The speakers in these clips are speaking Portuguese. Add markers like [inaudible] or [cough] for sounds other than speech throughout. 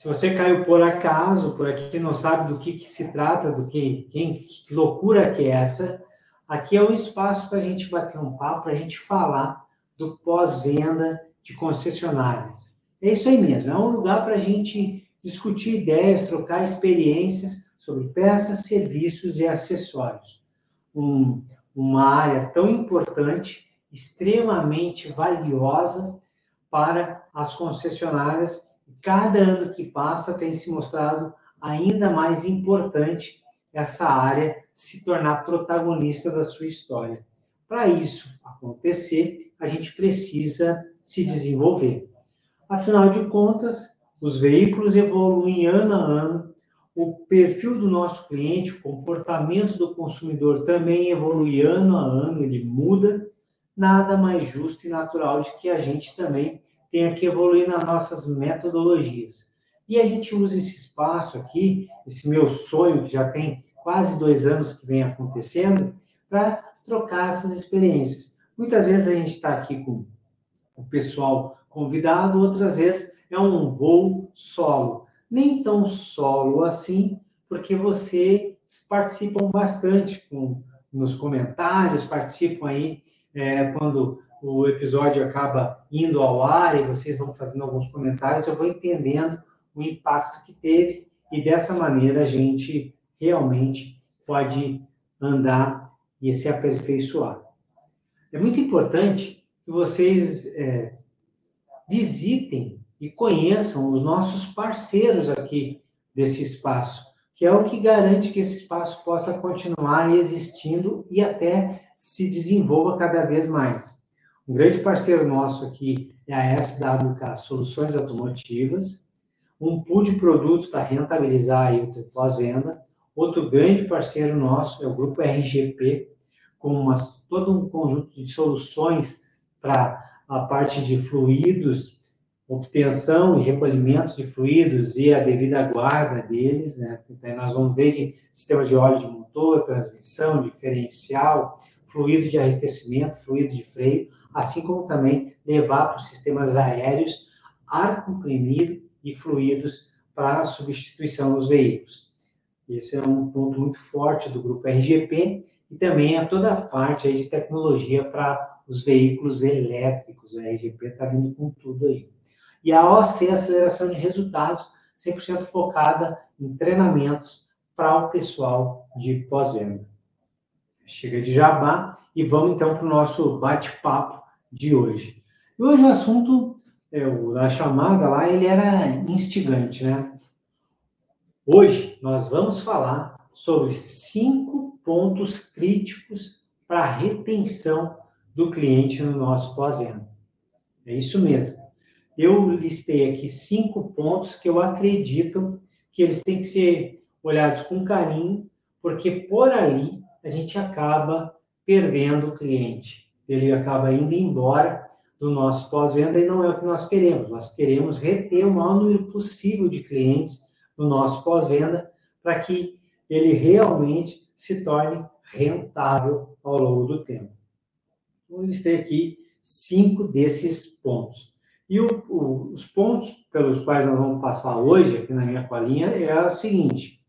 Se você caiu por acaso, por aqui não sabe do que, que se trata, do que, quem, que loucura que é essa, aqui é o espaço para a gente bater um papo, para a gente falar do pós-venda de concessionárias. É isso aí mesmo, é um lugar para a gente discutir ideias, trocar experiências sobre peças, serviços e acessórios. Um, uma área tão importante, extremamente valiosa para as concessionárias cada ano que passa tem se mostrado ainda mais importante essa área se tornar protagonista da sua história. Para isso acontecer, a gente precisa se desenvolver. Afinal de contas, os veículos evoluem ano a ano, o perfil do nosso cliente, o comportamento do consumidor também evolui ano a ano, ele muda. Nada mais justo e natural de que a gente também tenha que evoluir nas nossas metodologias. E a gente usa esse espaço aqui, esse meu sonho, que já tem quase dois anos que vem acontecendo, para trocar essas experiências. Muitas vezes a gente está aqui com o pessoal convidado, outras vezes é um voo solo. Nem tão solo assim, porque vocês participam bastante com, nos comentários, participam aí é, quando o episódio acaba indo ao ar e vocês vão fazendo alguns comentários, eu vou entendendo o impacto que teve e dessa maneira a gente realmente pode andar e se aperfeiçoar. É muito importante que vocês é, visitem e conheçam os nossos parceiros aqui desse espaço, que é o que garante que esse espaço possa continuar existindo e até se desenvolva cada vez mais. Um grande parceiro nosso aqui é a SWK Soluções Automotivas, um pool de produtos para rentabilizar o pós-venda. Outro grande parceiro nosso é o Grupo RGP, com uma, todo um conjunto de soluções para a parte de fluidos, obtenção e recolhimento de fluidos e a devida guarda deles. Né? Então, nós vamos ver sistemas de óleo de motor, transmissão, diferencial, fluido de arrefecimento, fluido de freio assim como também levar para os sistemas aéreos ar comprimido e fluidos para a substituição dos veículos. Esse é um ponto muito forte do grupo RGP e também é toda a parte aí de tecnologia para os veículos elétricos. A RGP está vindo com tudo aí. E a OC, aceleração de resultados, 100% focada em treinamentos para o pessoal de pós-venda. Chega de jabá e vamos então para o nosso bate-papo de hoje. E hoje o assunto, é, a chamada lá, ele era instigante, né? Hoje nós vamos falar sobre cinco pontos críticos para a retenção do cliente no nosso pós-venda. É isso mesmo. Eu listei aqui cinco pontos que eu acredito que eles têm que ser olhados com carinho, porque por ali a gente acaba perdendo o cliente ele acaba indo embora do nosso pós-venda e não é o que nós queremos. Nós queremos reter o maior número possível de clientes no nosso pós-venda para que ele realmente se torne rentável ao longo do tempo. Então, eu listei aqui cinco desses pontos. E o, o, os pontos pelos quais nós vamos passar hoje, aqui na minha colinha, é o seguinte.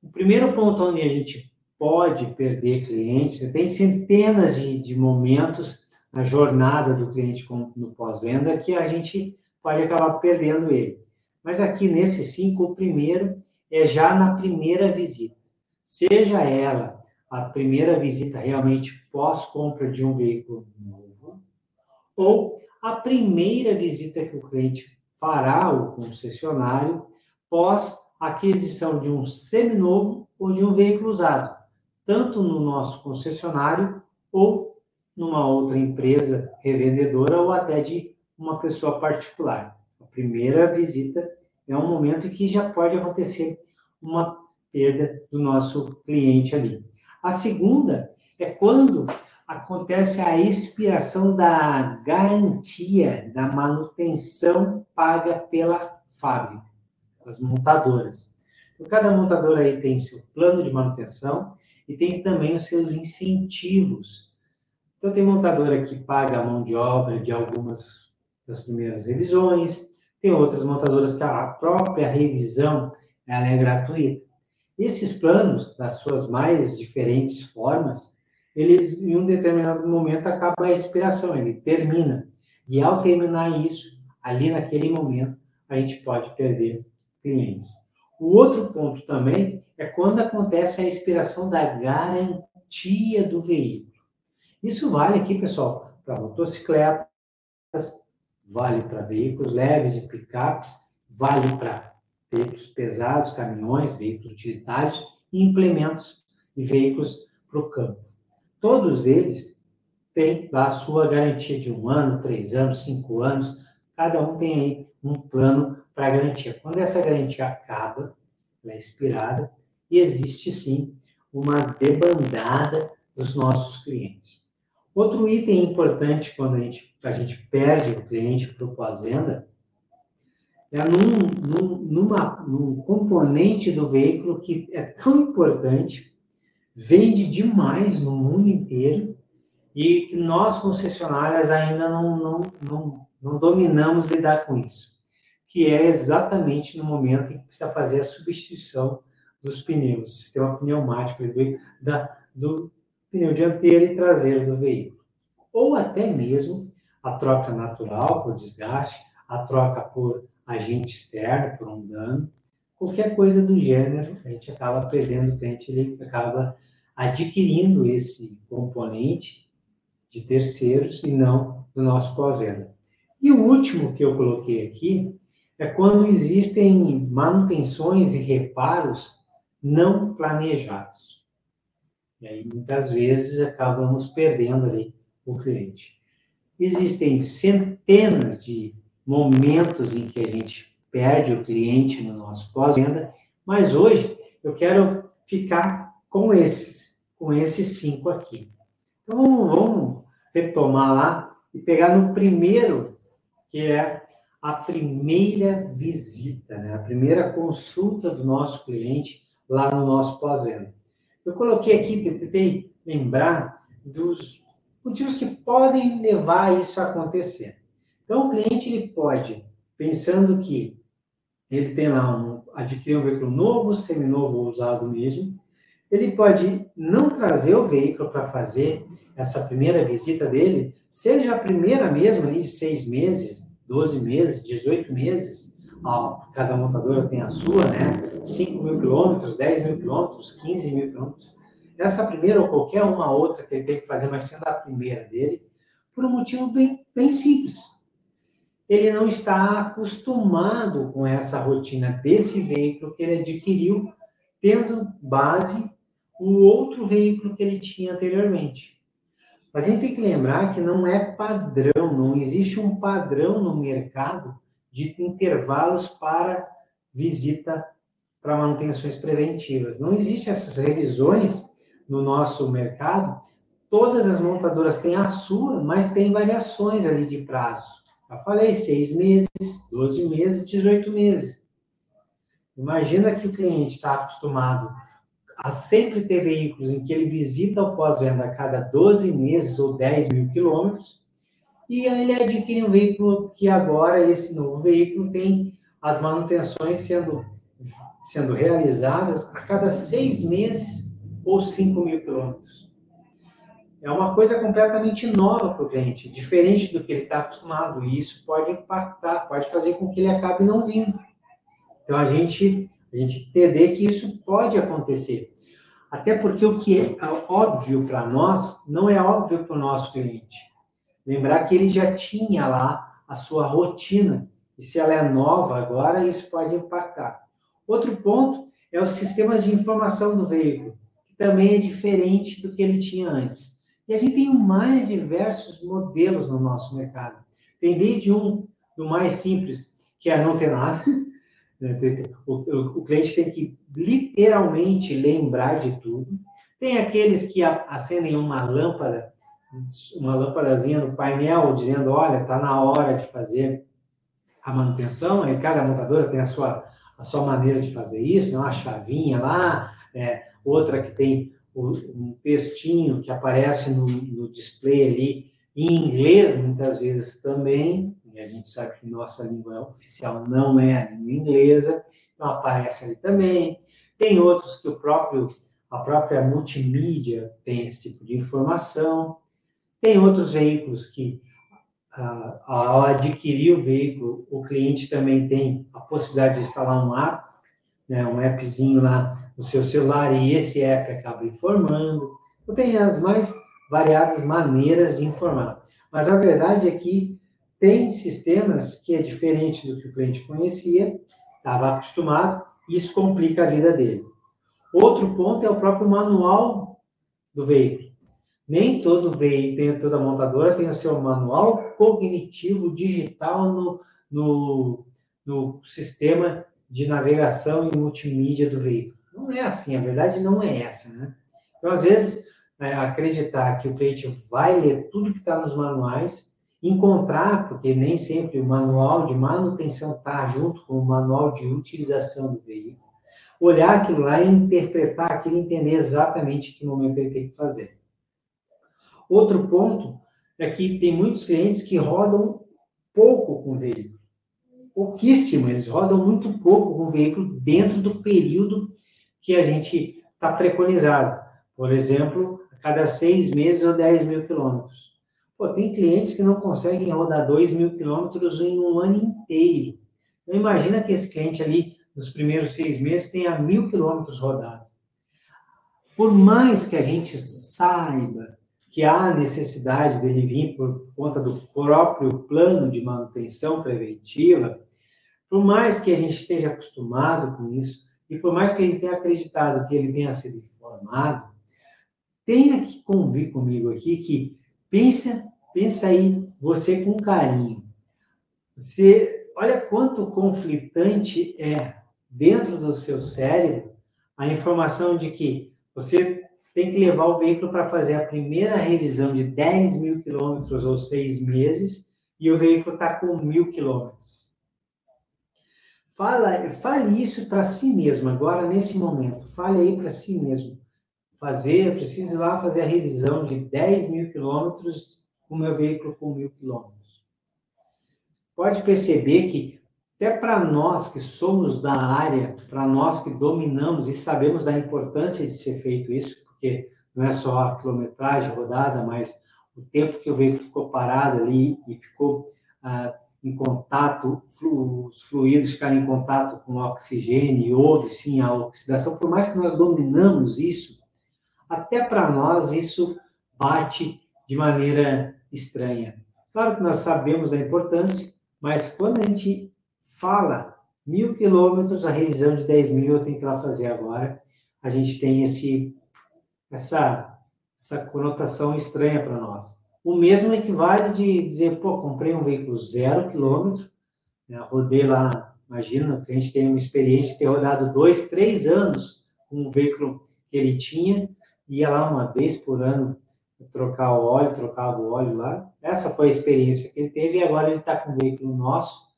O primeiro ponto onde a gente pode perder clientes, tem centenas de, de momentos na jornada do cliente no pós-venda que a gente pode acabar perdendo ele. Mas aqui nesse cinco, o primeiro é já na primeira visita. Seja ela a primeira visita realmente pós-compra de um veículo novo, ou a primeira visita que o cliente fará ao concessionário pós aquisição de um seminovo ou de um veículo usado tanto no nosso concessionário ou numa outra empresa revendedora ou até de uma pessoa particular. A primeira visita é um momento que já pode acontecer uma perda do nosso cliente ali. A segunda é quando acontece a expiração da garantia da manutenção paga pela fábrica, as montadoras. Então, cada montadora aí tem seu plano de manutenção e tem também os seus incentivos. Então, tem montadora que paga a mão de obra de algumas das primeiras revisões, Tem outras montadoras que a própria revisão ela é gratuita. Esses planos, das suas mais diferentes formas, eles, em um determinado momento, acaba a expiração, ele termina. E ao terminar isso, ali naquele momento, a gente pode perder clientes. O outro ponto também é quando acontece a expiração da garantia do veículo. Isso vale aqui, pessoal, para motocicletas, vale para veículos leves e picapes, vale para veículos pesados, caminhões, veículos utilitários implementos e veículos para o campo. Todos eles têm a sua garantia de um ano, três anos, cinco anos, cada um tem aí um plano para garantia. Quando essa garantia acaba, ela é expirada, e existe sim uma debandada dos nossos clientes. Outro item importante quando a gente, a gente perde o cliente para o pós-venda é num, num, numa, num componente do veículo que é tão importante, vende demais no mundo inteiro e que nós, concessionárias, ainda não, não, não, não dominamos lidar com isso, que é exatamente no momento em que precisa fazer a substituição dos pneus, sistema pneumático da, do pneu dianteiro e traseiro do veículo. Ou até mesmo a troca natural por desgaste, a troca por agente externo, por um dano, qualquer coisa do gênero, a gente acaba perdendo o cliente, ele acaba adquirindo esse componente de terceiros e não do nosso pós-venda. E o último que eu coloquei aqui é quando existem manutenções e reparos não planejados. E aí, muitas vezes, acabamos perdendo ali o cliente. Existem centenas de momentos em que a gente perde o cliente no nosso pós-venda, mas hoje eu quero ficar com esses, com esses cinco aqui. Então, vamos, retomar lá e pegar no primeiro, que é a primeira visita, né? a primeira consulta do nosso cliente lá no nosso pós-venda. Eu coloquei aqui, tentei lembrar dos motivos que podem levar isso a acontecer. Então, o cliente ele pode, pensando que ele tem lá um, adquirir um veículo novo, seminovo ou usado mesmo, ele pode não trazer o veículo para fazer essa primeira visita dele, seja a primeira mesmo, ali de seis meses, 12 meses, 18 meses, cada montadora tem a sua, né? 5 mil quilômetros, 10 mil quilômetros, 15 mil quilômetros. Essa primeira ou qualquer uma outra que ele tem que fazer, mas sendo a primeira dele, por um motivo bem, bem simples. Ele não está acostumado com essa rotina desse veículo que ele adquiriu, tendo base o outro veículo que ele tinha anteriormente. Mas a gente tem que lembrar que não é padrão, não existe um padrão no mercado de intervalos para visita para manutenções preventivas. Não existem essas revisões no nosso mercado. Todas as montadoras têm a sua, mas tem variações ali de prazo. Já falei, seis meses, 12 meses, 18 meses. Imagina que o cliente está acostumado a sempre ter veículos em que ele visita o pós-venda a cada 12 meses ou 10 mil quilômetros, e ele adquire um veículo que agora, esse novo veículo, tem as manutenções sendo, sendo realizadas a cada seis meses ou cinco mil quilômetros. É uma coisa completamente nova para o cliente, diferente do que ele está acostumado, e isso pode impactar, pode fazer com que ele acabe não vindo. Então, a gente, a gente entender que isso pode acontecer. Até porque o que é óbvio para nós, não é óbvio para o nosso cliente. Lembrar que ele já tinha lá a sua rotina, e se ela é nova agora, isso pode impactar. Outro ponto é os sistemas de informação do veículo, que também é diferente do que ele tinha antes. E a gente tem mais diversos modelos no nosso mercado. Tem desde um do mais simples, que é não ter nada. [laughs] Né? O, cliente tem que literalmente lembrar de tudo. Tem aqueles que acendem uma lâmpada uma lâmpadazinha no painel dizendo, olha, está na hora de fazer a manutenção, e cada montadora tem a sua, a sua maneira de fazer isso, né? uma chavinha lá, é, outra que tem um textinho que aparece no, no, display ali, em inglês muitas vezes também, e a gente sabe que nossa língua oficial não é a língua inglesa, então aparece ali também. Tem outros que o próprio, a própria multimídia tem esse tipo de informação. Tem outros veículos que, ah, ao adquirir o veículo, o cliente também tem a possibilidade de instalar um app, né, um appzinho lá no seu celular, e esse app acaba informando. Então, tem as mais variadas maneiras de informar. Mas a verdade é que tem sistemas que é diferente do que o cliente conhecia, estava acostumado, isso complica a vida dele. Outro ponto é o próprio manual do veículo. Nem todo veículo, toda montadora tem o seu manual cognitivo digital no, no, no sistema de navegação e multimídia do veículo. Não é assim, a verdade não é essa, né? Então, às vezes, é, acreditar que o cliente vai ler tudo que está nos manuais, encontrar, porque nem sempre o manual de manutenção está junto com o manual de utilização do veículo, olhar aquilo lá e interpretar aquilo, entender exatamente que momento ele tem que fazer. Outro ponto é que tem muitos clientes que rodam pouco com o veículo. Pouquíssimo, eles rodam muito pouco com o veículo dentro do período que a gente está preconizado. Por exemplo, a cada seis meses ou 10 mil quilômetros. Pô, tem clientes que não conseguem rodar 2 mil quilômetros em um ano inteiro. Então, imagina que esse cliente ali nos primeiros seis meses, tenha mil quilômetros rodados. Por mais que a gente saiba que há necessidade dele vir por conta do próprio plano de manutenção preventiva, por mais que a gente esteja acostumado com isso, e por mais que a gente tenha acreditado que ele tenha sido informado, tenha que convir comigo aqui que pensa, pensa aí você com carinho. Você, olha quanto conflitante é dentro do seu cérebro a informação de que você tem que levar o veículo para fazer a primeira revisão de 10 mil quilômetros ou seis meses e o veículo está com mil quilômetros. Fala, fale isso para si mesmo agora, nesse momento. Fale aí para si mesmo. Fazer, preciso ir lá fazer a revisão de 10 mil quilômetros o meu veículo com mil quilômetros. Pode perceber que até para nós que somos da área, para nós que dominamos e sabemos da importância de ser feito isso, porque não é só a quilometragem rodada, mas o tempo que o veículo ficou parado ali e ficou ah, em contato, os fluidos ficaram em contato com o oxigênio, e houve sim a oxidação, por mais que nós dominamos isso, até para nós isso bate de maneira estranha. Claro que nós sabemos da importância, mas quando a gente fala mil quilômetros, a revisão de 10 mil eu tenho que ir lá fazer agora. A gente tem esse, essa, essa conotação estranha para nós. O mesmo equivale de dizer, pô, comprei um veículo zero quilômetro, né, rodei lá, imagina, a gente tem uma experiência de ter rodado dois, três anos com um veículo que ele tinha, ia lá uma vez por ano trocar o óleo, trocava o óleo lá. Essa foi a experiência que ele teve e agora ele está com um veículo nosso,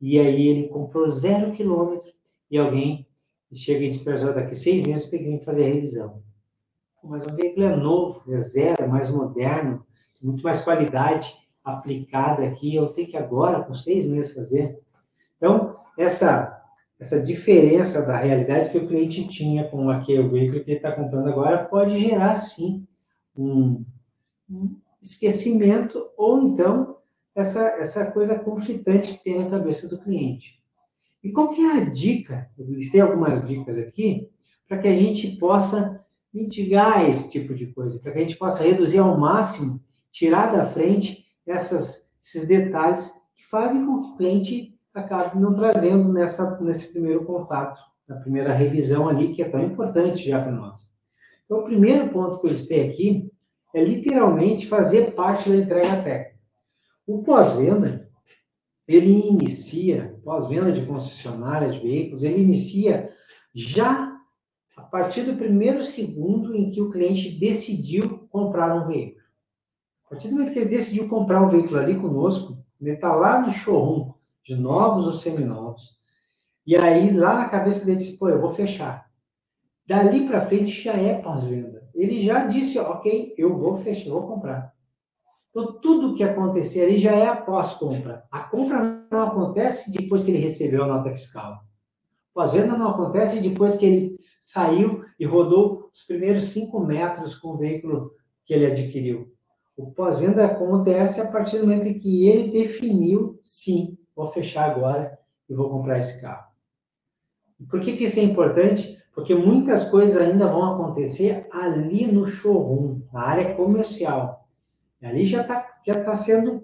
e aí ele comprou zero quilômetro e alguém chega e diz para daqui seis meses tem que vir fazer a revisão. Mas o veículo é novo, é zero, é mais moderno, muito mais qualidade aplicada aqui, eu tenho que agora, com seis meses, fazer. Então, essa essa diferença da realidade que o cliente tinha com aquele veículo que ele está comprando agora pode gerar, sim, um, esquecimento ou então essa, essa coisa conflitante que tem na cabeça do cliente. E qual que é a dica? Eu algumas dicas aqui para que a gente possa mitigar esse tipo de coisa, para que a gente possa reduzir ao máximo, tirar da frente essas, esses detalhes que fazem com que o cliente acabe não trazendo nessa, nesse primeiro contato, na primeira revisão ali, que é tão importante já para nós. Então, o primeiro ponto que eu listei aqui é literalmente fazer parte da entrega técnica. O pós-venda, ele inicia, pós-venda de concessionária de veículos, ele inicia já a partir do primeiro segundo em que o cliente decidiu comprar um veículo. A partir do momento que ele decidiu comprar um veículo ali conosco, ele está lá no showroom, de novos ou seminovos, e aí lá na cabeça dele disse, pô, eu vou fechar. Dali para frente já é pós-venda. Ele já disse, ok, eu vou fechar, eu vou comprar. Então, tudo que acontecer ali já é após compra. A compra não acontece depois que ele recebeu a nota fiscal. Pós-venda não acontece depois que ele saiu e rodou os primeiros cinco metros com o veículo que ele adquiriu. O pós-venda acontece a partir do momento em que ele definiu, sim, vou fechar agora e vou comprar esse carro. Por que, que isso é importante? Porque muitas coisas ainda vão acontecer ali no showroom, na área comercial. Ali já está já tá sendo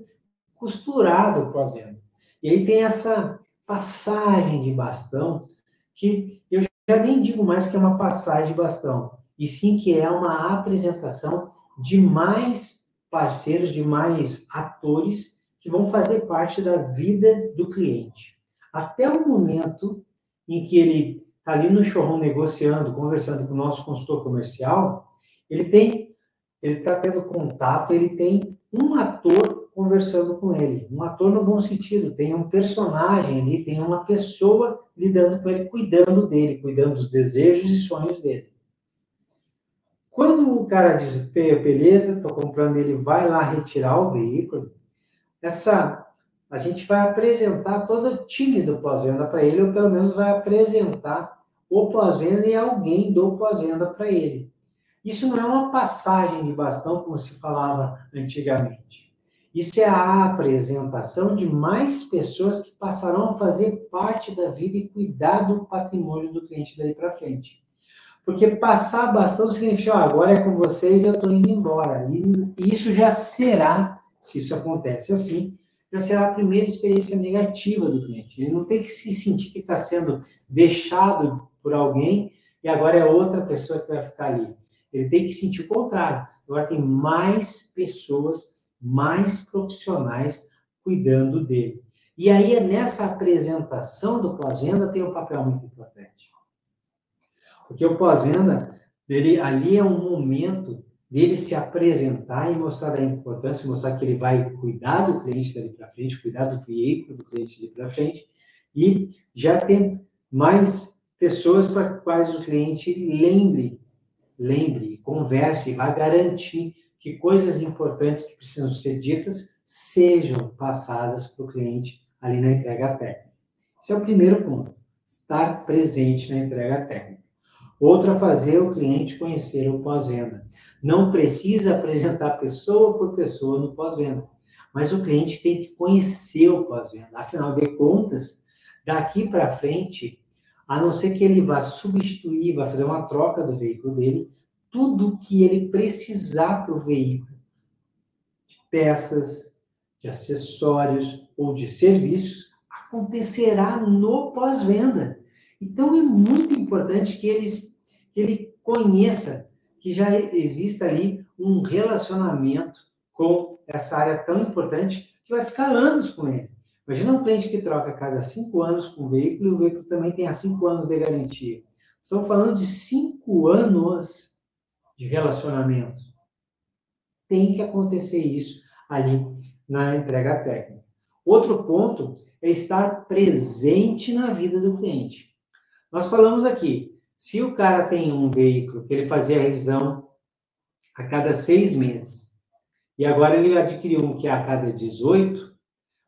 costurado o pós-venda. E aí tem essa passagem de bastão que eu já nem digo mais que é uma passagem de bastão, e sim que é uma apresentação de mais parceiros, de mais atores que vão fazer parte da vida do cliente. Até o momento em que ele está ali no showroom negociando, conversando com o nosso consultor comercial, ele tem, ele está tendo contato, ele tem um ator conversando com ele. Um ator no bom sentido, tem um personagem ali, tem uma pessoa lidando com ele, cuidando dele, cuidando dos desejos e sonhos dele. Quando o cara diz, beleza, estou comprando, ele vai lá retirar o veículo, essa a gente vai apresentar todo o time do pós-venda para ele, ou pelo menos vai apresentar o pós-venda e alguém do pós-venda para ele. Isso não é uma passagem de bastão, como se falava antigamente. Isso é a apresentação de mais pessoas que passarão a fazer parte da vida e cuidar do patrimônio do cliente dali para frente. Porque passar bastão significa, agora é com vocês, eu estou indo embora. E isso já será, se isso acontece assim, já será a primeira experiência negativa do cliente. Ele não tem que se sentir que está sendo deixado por alguém e agora é outra pessoa que vai ficar ali. Ele tem que sentir o contrário. Agora tem mais pessoas mais profissionais cuidando dele. E aí, nessa apresentação do pós-venda, tem um papel muito importante. Porque o pós-venda, ali é um momento dele se apresentar e mostrar a importância, mostrar que ele vai cuidar do cliente dali para frente, cuidar do veículo do cliente dali para frente, e já tem mais pessoas para quais o cliente lembre, lembre, converse, vai garantir que coisas importantes que precisam ser ditas sejam passadas para o cliente ali na entrega técnica. Esse é o primeiro ponto, estar presente na entrega técnica. Outro é fazer o cliente conhecer o pós-venda. Não precisa apresentar pessoa por pessoa no pós-venda, mas o cliente tem que conhecer o pós-venda. Afinal de contas, daqui para frente, a não ser que ele vá substituir, vá fazer uma troca do veículo dele, tudo que ele precisar para o veículo, de peças, de acessórios ou de serviços, acontecerá no pós-venda. Então é muito importante que, eles, que ele conheça que já exista ali um relacionamento com essa área tão importante que vai ficar anos com ele. Imagina um cliente que troca a cada cinco anos com o veículo e o veículo também tem há cinco anos de garantia. Estamos falando de cinco anos de relacionamento. Tem que acontecer isso ali na entrega técnica. Outro ponto é estar presente na vida do cliente. Nós falamos aqui, se o cara tem um veículo que ele fazia a revisão a cada seis meses, e agora ele adquiriu um que é a cada 18,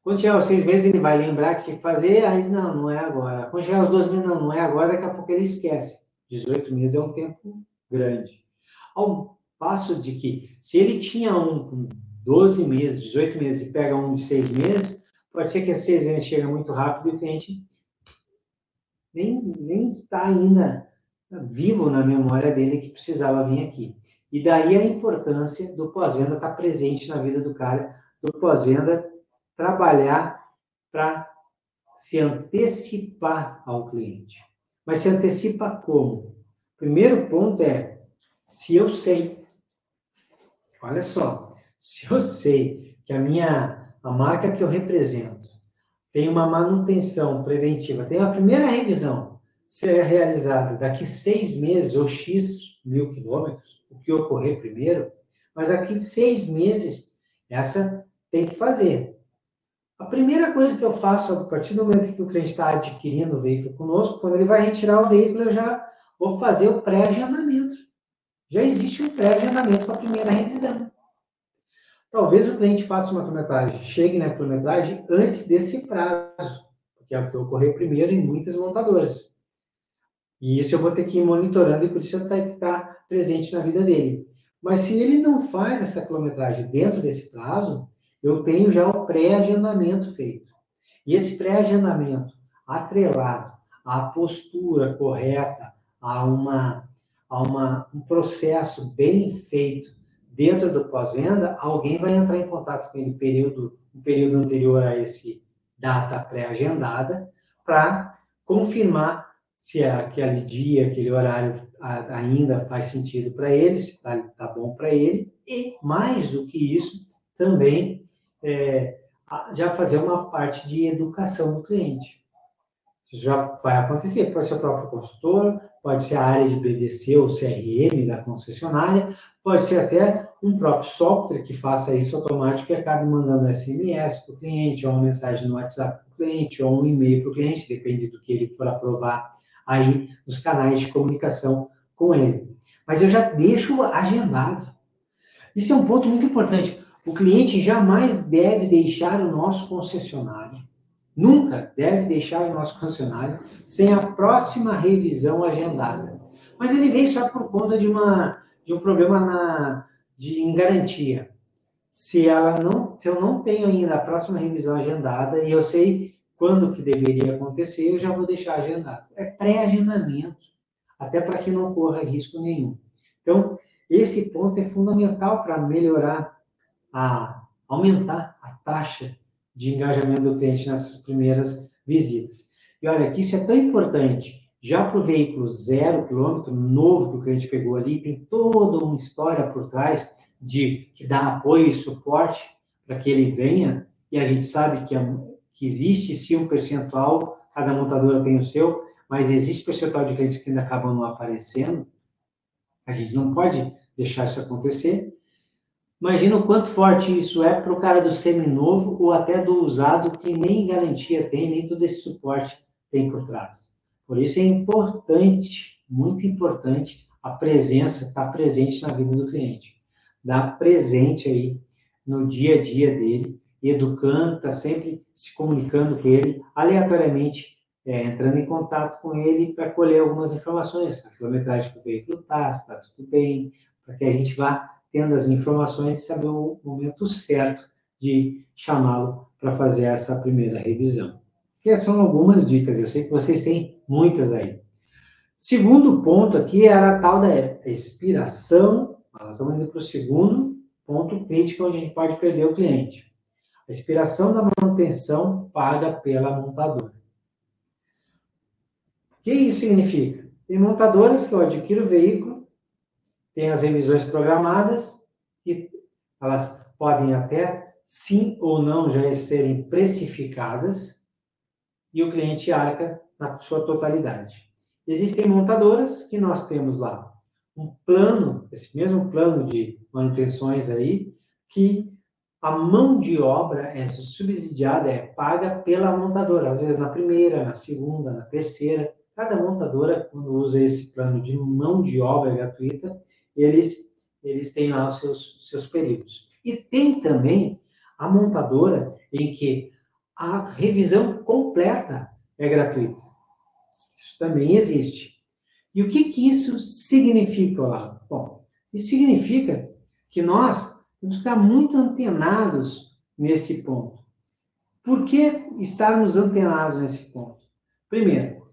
quando chegar aos seis meses ele vai lembrar que tinha que fazer, aí não, não é agora. Quando chegar aos 12 meses, não, não é agora, daqui a pouco ele esquece. 18 meses é um tempo grande. Ao passo de que, se ele tinha um com 12 meses, 18 meses e pega um de 6 meses, pode ser que esses 6 meses cheguem muito rápido e o cliente nem, nem está ainda vivo na memória dele que precisava vir aqui. E daí a importância do pós-venda estar presente na vida do cara, do pós-venda trabalhar para se antecipar ao cliente. Mas se antecipa como? Primeiro ponto é se eu sei, olha só, se eu sei que a minha, a marca que eu represento tem uma manutenção preventiva, tem a primeira revisão ser realizada daqui seis meses ou X mil quilômetros, o que ocorrer primeiro, mas aqui seis meses, essa tem que fazer. A primeira coisa que eu faço a partir do momento que o cliente está adquirindo o veículo conosco, quando ele vai retirar o veículo, eu já vou fazer o pré-agendamento já existe um pré-agendamento para a primeira revisão. talvez o cliente faça uma quilometragem, chegue na quilometragem antes desse prazo, que é o que ocorreu primeiro em muitas montadoras. E isso eu vou ter que ir monitorando e por isso eu tenho que estar presente na vida dele. Mas se ele não faz essa quilometragem dentro desse prazo, eu tenho já o pré-agendamento feito. E esse pré-agendamento atrelado à postura correta, a, uma, a uma, um processo bem feito dentro do pós-venda, alguém vai entrar em contato com ele período, um período anterior a esse data pré-agendada para confirmar se aquele dia, aquele horário ainda faz sentido para ele, se está tá bom para ele, e mais do que isso, também é, já fazer uma parte de educação do cliente. Isso já vai acontecer, pode ser o próprio consultor, pode ser a área de BDC ou CRM da concessionária, pode ser até um próprio software que faça isso automático e acabe mandando SMS para o cliente, ou uma mensagem no WhatsApp para o cliente, ou um e-mail para o cliente, depende do que ele for aprovar aí nos canais de comunicação com ele. Mas eu já deixo agendado. Isso é um ponto muito importante. O cliente jamais deve deixar o nosso concessionário, nunca deve deixar o nosso concessionário sem a próxima revisão agendada. Mas ele veio só por conta de, uma, de um problema na, de em garantia. Se ela não, se eu não tenho ainda a próxima revisão agendada e eu sei quando que deveria acontecer, eu já vou deixar agendado. É pré-agendamento, até para que não corra risco nenhum. Então, esse ponto é fundamental para melhorar a aumentar a taxa de engajamento do cliente nessas primeiras visitas. E olha, que isso é tão importante já para o veículo zero quilômetro, novo que o cliente pegou ali, tem toda uma história por trás de que dá apoio e suporte para que ele venha, e a gente sabe que, a, que existe sim um percentual, cada montadora tem o seu, mas existe percentual de clientes que ainda acabam não aparecendo. A gente não pode deixar isso acontecer. Imagina o quanto forte isso é para o cara do seminovo ou até do usado que nem garantia tem, nem todo esse suporte tem por trás. Por isso é importante, muito importante, a presença, estar tá presente na vida do cliente. Dar presente aí no dia a dia dele, educando, está sempre se comunicando com ele, aleatoriamente é, entrando em contato com ele para colher algumas informações, a quilometragem que o veículo está, se está tudo bem, para que a gente vá tendo as informações e saber o momento certo de chamá-lo para fazer essa primeira revisão. Que são algumas dicas, eu sei que vocês têm muitas aí. Segundo ponto aqui era a tal da expiração. Nós estamos indo para o segundo ponto crítico, onde a gente pode perder o cliente. A expiração da manutenção paga pela montadora. O que isso significa? Tem montadoras que eu adquiro o veículo, tem as revisões programadas, e elas podem até sim ou não já serem precificadas, e o cliente arca na sua totalidade. Existem montadoras que nós temos lá um plano, esse mesmo plano de manutenções aí, que a mão de obra é subsidiada, é paga pela montadora, às vezes na primeira, na segunda, na terceira. Cada montadora, quando usa esse plano de mão de obra gratuita, eles, eles têm lá os seus, seus períodos. E tem também a montadora em que a revisão completa é gratuita. Isso também existe. E o que, que isso significa, Olavo? Bom, isso significa que nós temos que estar muito antenados nesse ponto. Por que estarmos antenados nesse ponto? Primeiro,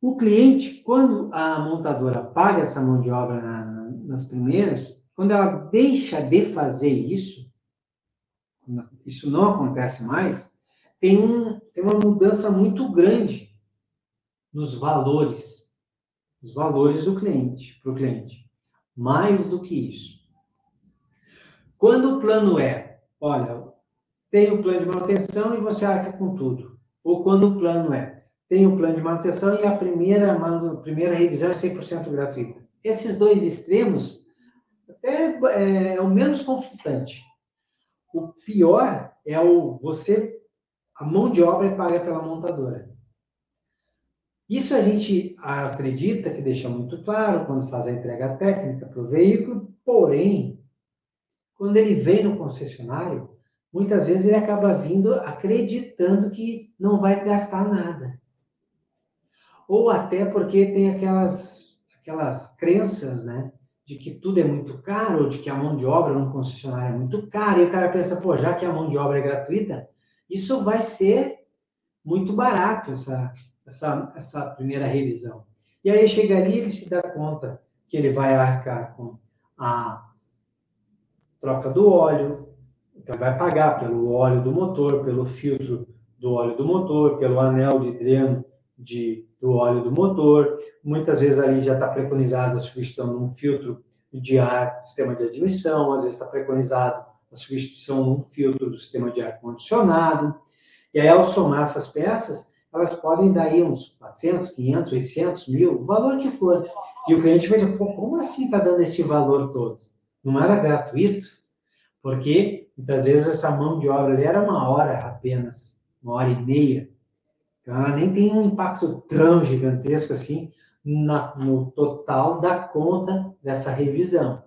o cliente, quando a montadora paga essa mão de obra na, na, nas primeiras, quando ela deixa de fazer isso, isso não acontece mais, tem, um, tem uma mudança muito grande nos valores, os valores do cliente, para o cliente. Mais do que isso. Quando o plano é, olha, tem o plano de manutenção e você arca com tudo. Ou quando o plano é, tem o plano de manutenção e a primeira, a primeira revisão é 100% gratuita. Esses dois extremos é, é, o menos conflitante. O pior é o você, a mão de obra é paga pela montadora. Isso a gente acredita que deixa muito claro quando faz a entrega técnica para o veículo, porém, quando ele vem no concessionário, muitas vezes ele acaba vindo acreditando que não vai gastar nada. Ou até porque tem aquelas, aquelas crenças, né? De que tudo é muito caro, de que a mão de obra no concessionário é muito cara, e o cara pensa, pô, já que a mão de obra é gratuita, isso vai ser muito barato, essa, essa, essa primeira revisão. E aí chega ali, ele se dá conta que ele vai arcar com a troca do óleo, então vai pagar pelo óleo do motor, pelo filtro do óleo do motor, pelo anel de dreno de, do óleo do motor. Muitas vezes ali já está preconizado a substituição de um filtro de ar sistema de admissão, às vezes está preconizado a substituição de um filtro do sistema de ar condicionado. E aí, ao somar essas peças, elas podem dar aí uns 400, 500, 800, mil, o valor que for. E o cliente vai dizer, Pô, como assim está dando esse valor todo? Não era gratuito? Porque, muitas vezes, essa mão de obra ali era uma hora apenas, uma hora e meia. Então, ela nem tem um impacto tão gigantesco assim na, no total da conta dessa revisão.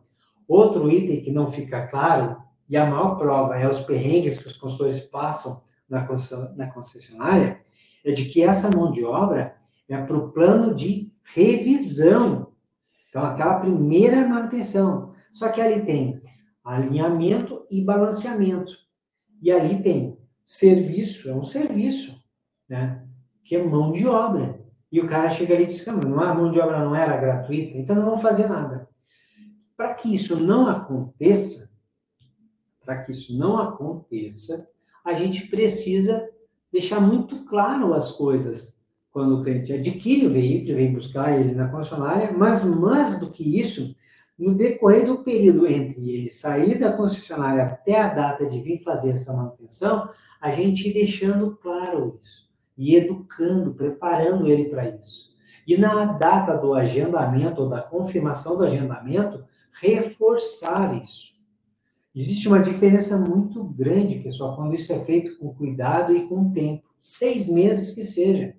Outro item que não fica claro, e a maior prova é os perrengues que os consultores passam na concessionária, é de que essa mão de obra é para o plano de revisão. Então, aquela primeira manutenção. Só que ali tem alinhamento e balanceamento. E ali tem serviço, é um serviço, né? Que é mão de obra. E o cara chega ali e diz: não, a mão de obra não era gratuita, então não vamos fazer nada. Para que isso não aconteça, para que isso não aconteça, a gente precisa deixar muito claro as coisas quando o cliente adquire o veículo, vem buscar ele na concessionária, mas mais do que isso, no decorrer do período entre ele sair da concessionária até a data de vir fazer essa manutenção, a gente ir deixando claro isso e educando, preparando ele para isso. E na data do agendamento ou da confirmação do agendamento, reforçar isso. Existe uma diferença muito grande, pessoal, quando isso é feito com cuidado e com tempo. Seis meses que seja.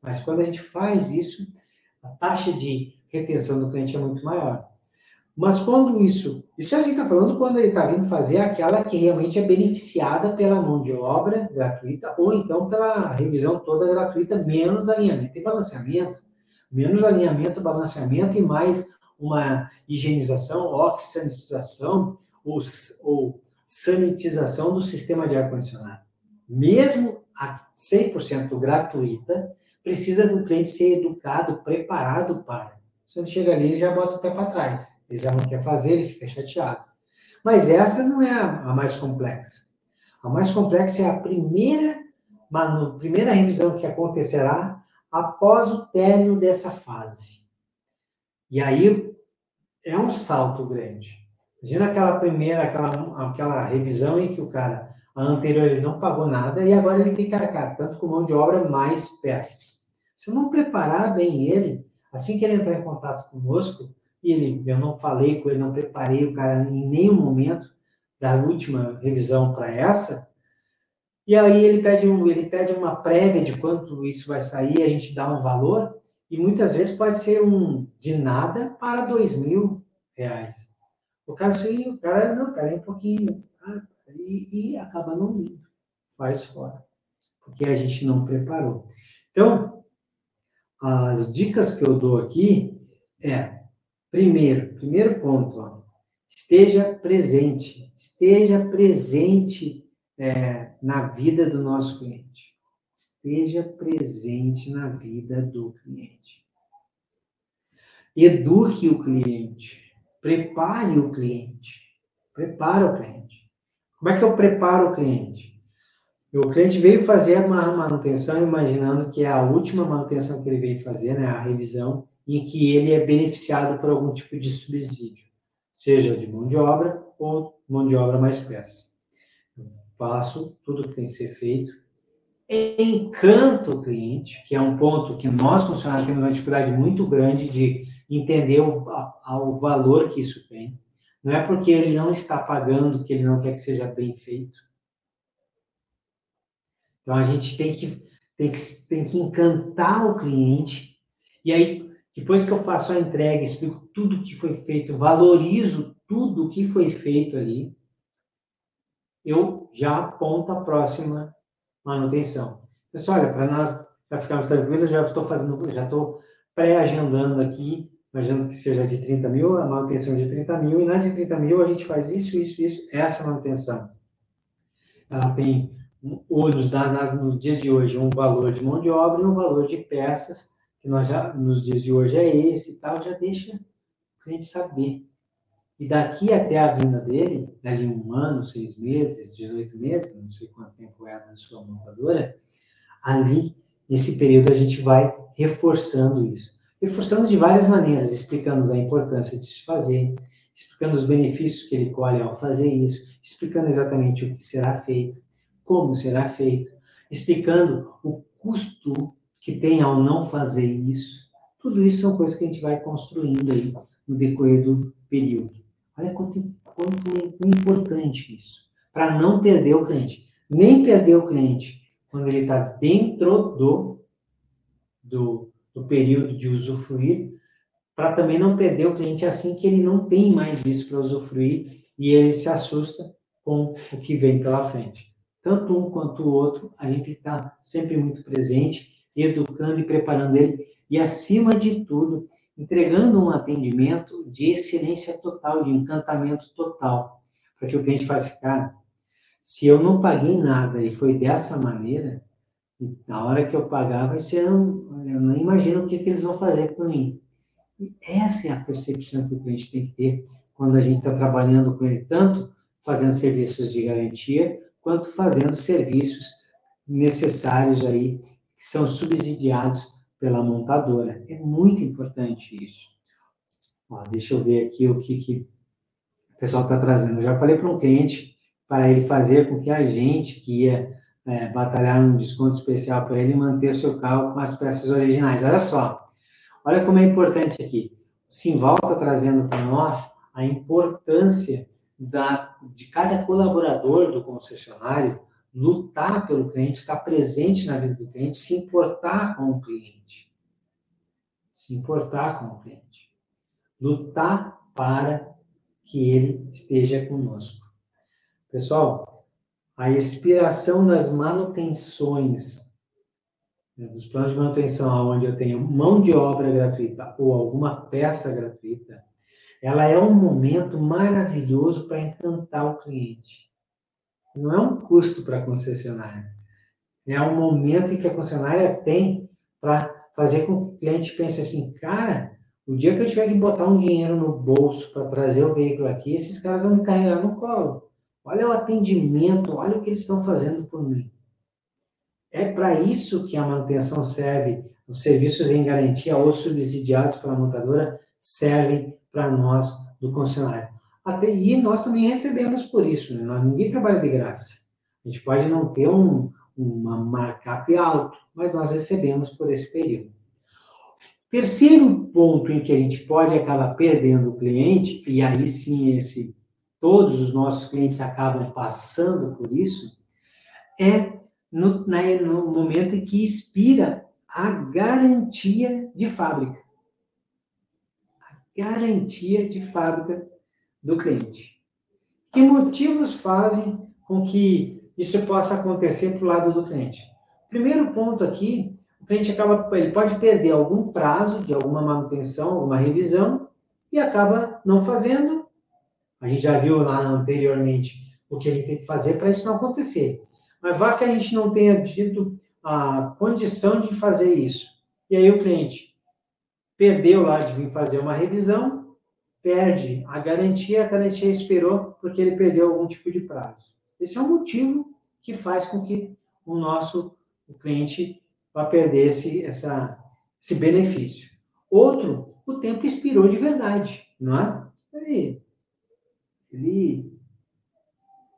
Mas quando a gente faz isso, a taxa de retenção do cliente é muito maior. Mas quando isso, isso a gente está falando quando ele está vindo fazer aquela que realmente é beneficiada pela mão de obra gratuita, ou então pela revisão toda gratuita, menos alinhamento e balanceamento. Menos alinhamento, balanceamento e mais uma higienização, oxidatização, ou, ou sanitização do sistema de ar-condicionado. Mesmo a 100% gratuita, precisa do cliente ser educado, preparado para. Se ele chega ali, ele já bota o pé para trás. Ele já não quer fazer, ele fica chateado. Mas essa não é a, mais complexa. A mais complexa é a primeira, a primeira revisão que acontecerá após o término dessa fase. E aí é um salto grande. Imagina aquela primeira, aquela, aquela revisão em que o cara, a anterior, ele não pagou nada e agora ele tem que arcar, tanto com mão de obra mais peças. Se eu não preparar bem ele, assim que ele entrar em contato conosco, e ele, eu não falei com ele, não preparei o cara em nenhum momento da última revisão para essa, e aí ele pede, um, ele pede uma prévia de quanto isso vai sair, a gente dá um valor, e muitas vezes pode ser um de nada para dois mil reais. O cara, sim, o cara, não, peraí um pouquinho. Ah, e, e acaba não. Faz fora. Porque a gente não preparou. Então, as dicas que eu dou aqui é, primeiro, primeiro ponto, ó, esteja presente. Esteja presente é, na vida do nosso cliente. Esteja presente na vida do cliente. Eduque o cliente. Prepare o cliente. Prepara o cliente. Como é que eu preparo o cliente? O cliente veio fazer uma manutenção imaginando que é a última manutenção que ele veio fazer, né, a revisão, em que ele é beneficiado por algum tipo de subsídio, seja de mão de obra ou mão de obra mais peça. Eu faço tudo que tem que ser feito, encanto o cliente, que é um ponto que nós funcionários temos uma dificuldade muito grande de entender o, a, o valor que isso tem. Não é porque ele não está pagando que ele não quer que seja bem feito. Então a gente tem que, tem que, tem que encantar o cliente. E aí, depois que eu faço a entrega, explico tudo que foi feito, valorizo tudo que foi feito ali, eu já aponto a próxima manutenção. Pessoal, olha, para nós já ficarmos tranquilos, já estou fazendo, já estou pré-agendando aqui, imaginando que seja de 30 mil, a manutenção de 30 mil, e na de 30 mil a gente faz isso, isso, isso, essa manutenção. Ela tem, ou nos dá no dia de hoje um valor de mão de obra e um valor de peças, que nós já, nos dias de hoje é esse e tal, já deixa a gente saber. E daqui até a vinda dele, ali um ano, seis meses, 18 meses, não sei quanto tempo é na sua montadora, ali, nesse período, a gente vai reforçando isso. Reforçando de várias maneiras, explicando a importância de se fazer, explicando os benefícios que ele colhe ao fazer isso, explicando exatamente o que será feito, como será feito, explicando o custo que tem ao não fazer isso. Tudo isso são coisas que a gente vai construindo aí no decorrer do período. Olha quanto, quanto é importante isso. Para não perder o cliente. Nem perder o cliente quando ele está dentro do, do, do período de usufruir, para também não perder o cliente assim que ele não tem mais isso para usufruir e ele se assusta com o que vem pela frente. Tanto um quanto o outro, a gente está sempre muito presente, educando e preparando ele, e acima de tudo, entregando um atendimento de excelência total, de encantamento total, para que o cliente faça, cara, se eu não paguei nada e foi dessa maneira, na hora que eu pagar, vai ser um, eu não imagino o que, que eles vão fazer por mim. E essa é a percepção que o cliente tem que ter quando a gente está trabalhando com ele, tanto fazendo serviços de garantia, quanto fazendo serviços necessários aí, que são subsidiados pela montadora. É muito importante isso. Ó, deixa eu ver aqui o que, que o pessoal está trazendo. Eu já falei para um cliente para ele fazer com que a gente que ia é, batalhar um desconto especial para ele manter seu carro com as peças originais. Olha só, olha como é importante aqui. O Simval está trazendo para nós a importância da, de cada colaborador do concessionário lutar pelo cliente, estar presente na vida do cliente, se importar com o cliente. Se importar com o cliente. Lutar para que ele esteja conosco. Pessoal, a expiração das manutenções, né, dos planos de manutenção, onde eu tenho mão de obra gratuita ou alguma peça gratuita, ela é um momento maravilhoso para encantar o cliente não é um custo para a concessionária. É um momento em que a concessionária tem para fazer com que o cliente pense assim, cara, o dia que eu tiver que botar um dinheiro no bolso para trazer o veículo aqui, esses caras vão me carregar no colo. Olha o atendimento, olha o que eles estão fazendo por mim. É para isso que a manutenção serve, os serviços em garantia ou subsidiados pela montadora servem para nós do concessionário. Até, e nós também recebemos por isso, né? Ninguém trabalha de graça. A gente pode não ter um, uma markup alto, mas nós recebemos por esse período. Terceiro ponto em que a gente pode acabar perdendo o cliente, e aí sim esse, todos os nossos clientes acabam passando por isso, é no, né, no momento em que expira a garantia de fábrica. Garantia de fábrica do cliente. Que motivos fazem com que isso possa acontecer para o lado do cliente? Primeiro ponto aqui, o cliente acaba, ele pode perder algum prazo de alguma manutenção, alguma revisão, e acaba não fazendo. A gente já viu lá anteriormente o que ele tem que fazer para isso não acontecer. Mas vá que a gente não tenha tido a condição de fazer isso. E aí o cliente perdeu lá de vir fazer uma revisão, perde a garantia, a garantia expirou porque ele perdeu algum tipo de prazo. Esse é o motivo que faz com que o nosso o cliente vá perder esse, essa, esse benefício. Outro, o tempo expirou de verdade, não é? Ele, ele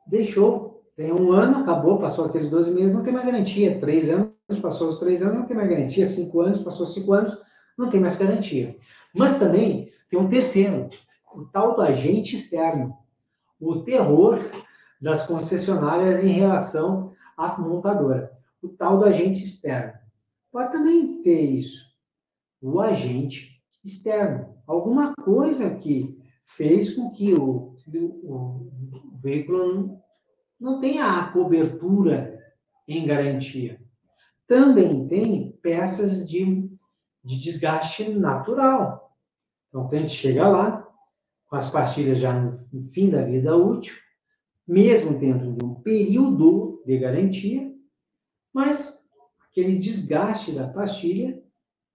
deixou, tem um ano, acabou, passou aqueles 12 meses, não tem mais garantia. Três anos, passou os três anos, não tem mais garantia. Cinco anos, passou cinco anos, não tem mais garantia. Mas também tem um terceiro, o tal do agente externo, o terror das concessionárias em relação à montadora, o tal do agente externo. Pode também ter isso, o agente externo, alguma coisa que fez com que o, o, o veículo não, tem a cobertura em garantia. Também tem peças de, de desgaste natural. Então, o cliente chega lá, com as pastilhas já no, fim da vida útil, mesmo dentro de um período de garantia, mas aquele desgaste da pastilha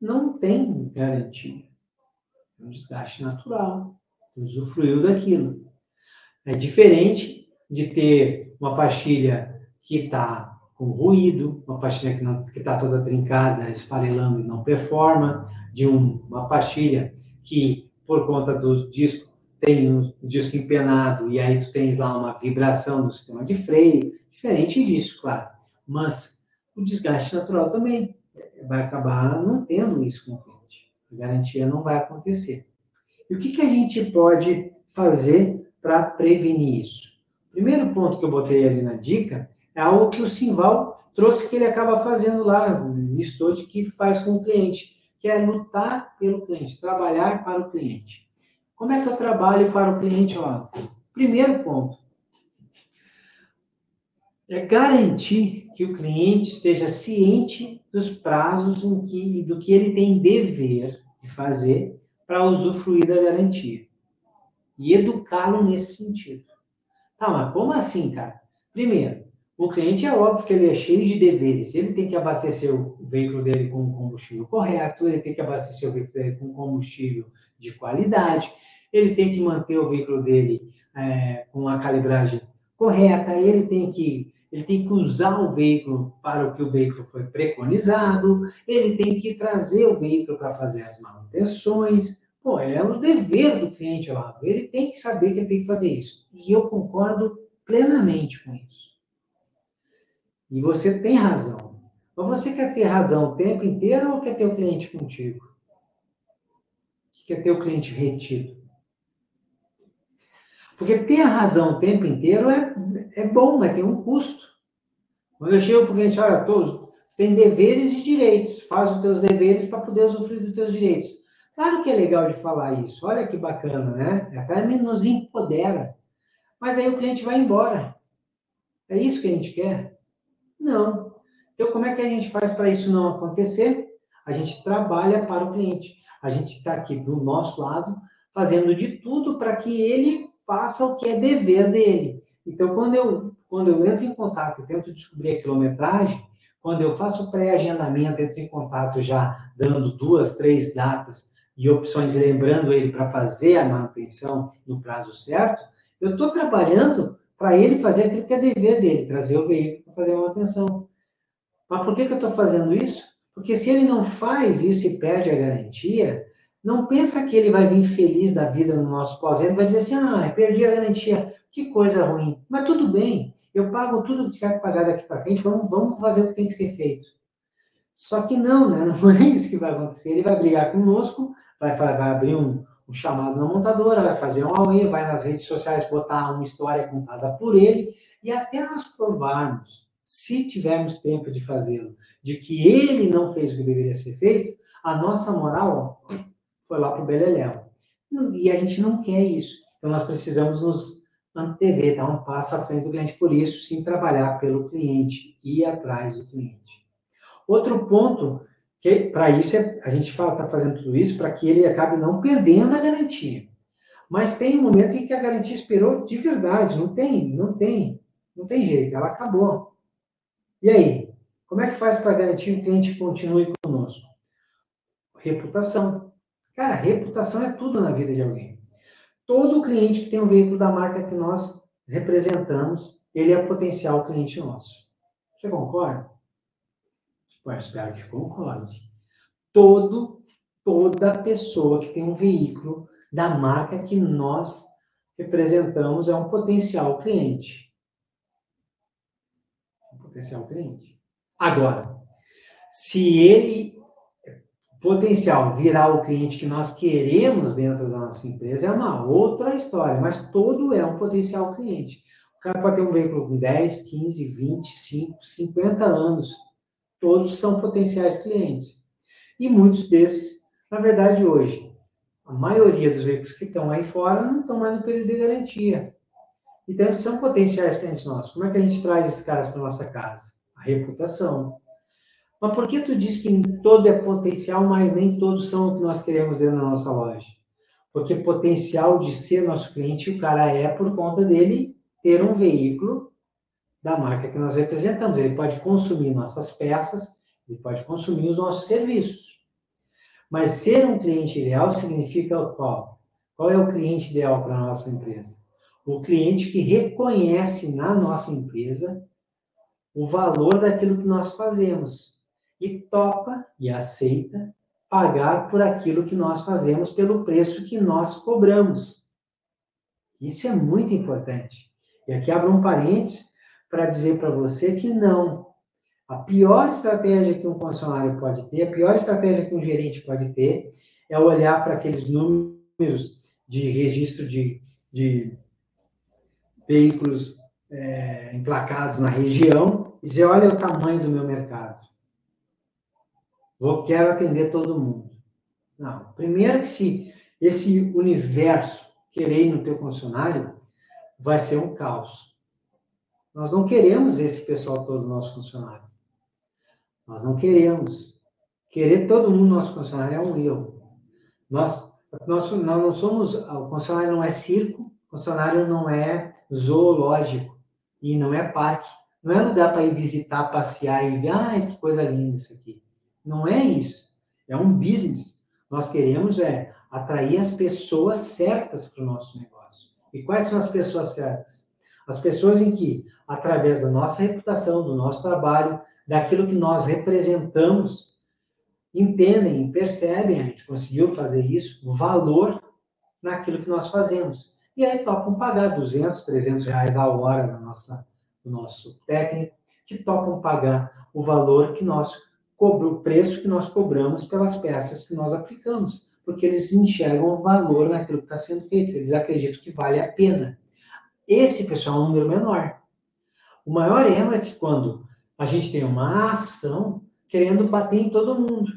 não tem garantia. É um desgaste natural. Usufruiu daquilo. É diferente de ter uma pastilha que está com ruído, uma pastilha que está toda trincada, esfarelando e não performa, de um, uma pastilha que, por conta do disco, tem um disco empenado e aí tu tens lá uma vibração no sistema de freio, diferente disso, claro. Mas o desgaste natural também vai acabar não tendo isso com o cliente. A garantia não vai acontecer. E o que, que a gente pode fazer para prevenir isso? Primeiro ponto que eu botei ali na dica é algo que o Simval trouxe que ele acaba fazendo lá, listou de que faz com o cliente, que é lutar pelo cliente, trabalhar para o cliente. Como é que eu trabalho para o cliente? Ó, primeiro ponto, é garantir que o cliente esteja ciente dos prazos em que, do que ele tem dever de fazer para usufruir da garantia. E educá-lo nesse sentido. Tá, mas como assim, cara? Primeiro, o cliente é óbvio que ele é cheio de deveres. Ele tem que abastecer o veículo dele com combustível correto, ele tem que abastecer o veículo dele com combustível de qualidade, ele tem que manter o veículo dele é, com a calibragem correta, ele tem que ele tem que usar o veículo para o que o veículo foi preconizado, ele tem que trazer o veículo para fazer as manutenções. Pô, é o dever do cliente lá. Ele tem que saber que ele tem que fazer isso. E eu concordo plenamente com isso. E você tem razão. Mas você quer ter razão o tempo inteiro ou quer ter o cliente contigo? Quer ter o cliente retido? Porque ter a razão o tempo inteiro é, é bom, mas tem um custo. Quando eu chego para o cliente, olha, todos tem deveres e direitos, faz os teus deveres para poder usufruir dos teus direitos. Claro que é legal de falar isso, olha que bacana, né? Até nos empodera. Mas aí o cliente vai embora. É isso que a gente quer? Não. Então, como é que a gente faz para isso não acontecer? A gente trabalha para o cliente. A gente está aqui do nosso lado, fazendo de tudo para que ele faça o que é dever dele. Então, quando eu, quando eu entro em contato e tento descobrir a quilometragem, quando eu faço pré-agendamento, entro em contato já dando duas, três datas e opções, lembrando ele para fazer a manutenção no prazo certo, eu estou trabalhando para ele fazer aquilo que é dever dele, trazer o veículo para fazer a manutenção. Mas por que, que eu estou fazendo isso? Porque se ele não faz isso e perde a garantia, não pensa que ele vai vir feliz da vida no nosso pós-venda, vai dizer assim, ah, perdi a garantia, que coisa ruim. Mas tudo bem, eu pago tudo que tiver que pagar daqui para frente, vamos, vamos fazer o que tem que ser feito. Só que não, né? [laughs] Não é isso que vai acontecer. Ele vai brigar conosco, vai, vai abrir um, um chamado na montadora, vai fazer um AUE, vai nas redes sociais botar uma história contada por ele, e até nós provarmos, se tivermos tempo de fazê-lo, de que ele não fez o que deveria ser feito, a nossa moral foi lá para o Beleléu. E a gente não quer isso. Então, nós precisamos nos antever, dar um passo à frente do cliente. Por isso, sim, trabalhar pelo cliente, ir atrás do cliente. Outro ponto, que para isso é, a gente está fazendo tudo isso para que ele acabe não perdendo a garantia. Mas tem um momento em que a garantia esperou de verdade. Não tem, não tem, não tem jeito, ela acabou. E aí? Como é que faz para garantir que o cliente continue conosco? Reputação. Cara, reputação é tudo na vida de alguém. Todo cliente que tem um veículo da marca que nós representamos, ele é potencial cliente nosso. Você concorda? Eu espero que concorde. Todo, toda pessoa que tem um veículo da marca que nós representamos é um potencial cliente. Um potencial cliente. Agora, se ele potencial virar o cliente que nós queremos dentro da nossa empresa é uma outra história, mas todo é um potencial cliente. O cara pode ter um veículo com 10, 15, 25, 50 anos. Todos são potenciais clientes. E muitos desses, na verdade, hoje, a maioria dos veículos que estão aí fora não estão mais no período de garantia. Então, eles são potenciais clientes nossos. Como é que a gente traz esses caras para nossa casa? A reputação. Mas por que tu diz que todo é potencial, mas nem todos são o que nós queremos dentro da nossa loja? Porque potencial de ser nosso cliente, o cara é por conta dele ter um veículo da marca que nós representamos. Ele pode consumir nossas peças, ele pode consumir os nossos serviços. Mas ser um cliente ideal significa qual? Qual é o cliente ideal para a nossa empresa? O cliente que reconhece na nossa empresa o valor daquilo que nós fazemos e topa e aceita pagar por aquilo que nós fazemos pelo preço que nós cobramos. Isso é muito importante. E aqui abro um parênteses para dizer para você que não. A pior estratégia que um funcionário pode ter, a pior estratégia que um gerente pode ter, é olhar para aqueles números de registro de, de veículos é, emplacados na região e dizer: olha o tamanho do meu mercado. Vou, quero atender todo mundo. Não. Primeiro que se esse universo querer no teu funcionário, vai ser um caos. Nós não queremos esse pessoal todo nosso funcionário. Nós não queremos. Querer todo mundo nosso funcionário é um erro. Nós, nós, nós não somos. O funcionário não é circo, o funcionário não é zoológico e não é parque. Não é lugar para ir visitar, passear e ver, ai, que coisa linda isso aqui. Não é isso. É um business. Nós queremos é atrair as pessoas certas para o nosso negócio. E quais são as pessoas certas? As pessoas em que, através da nossa reputação, do nosso trabalho, daquilo que nós representamos, entendem e percebem, a gente conseguiu fazer isso, valor naquilo que nós fazemos. E aí topam pagar 200, 300 reais a hora na nossa, do nosso técnico, que topam pagar o valor que nós cobramos, o preço que nós cobramos pelas peças que nós aplicamos, porque eles enxergam o valor naquilo que está sendo feito, eles acreditam que vale a pena. Esse pessoal é um número menor. O maior erro é que quando a gente tem uma ação querendo bater em todo mundo,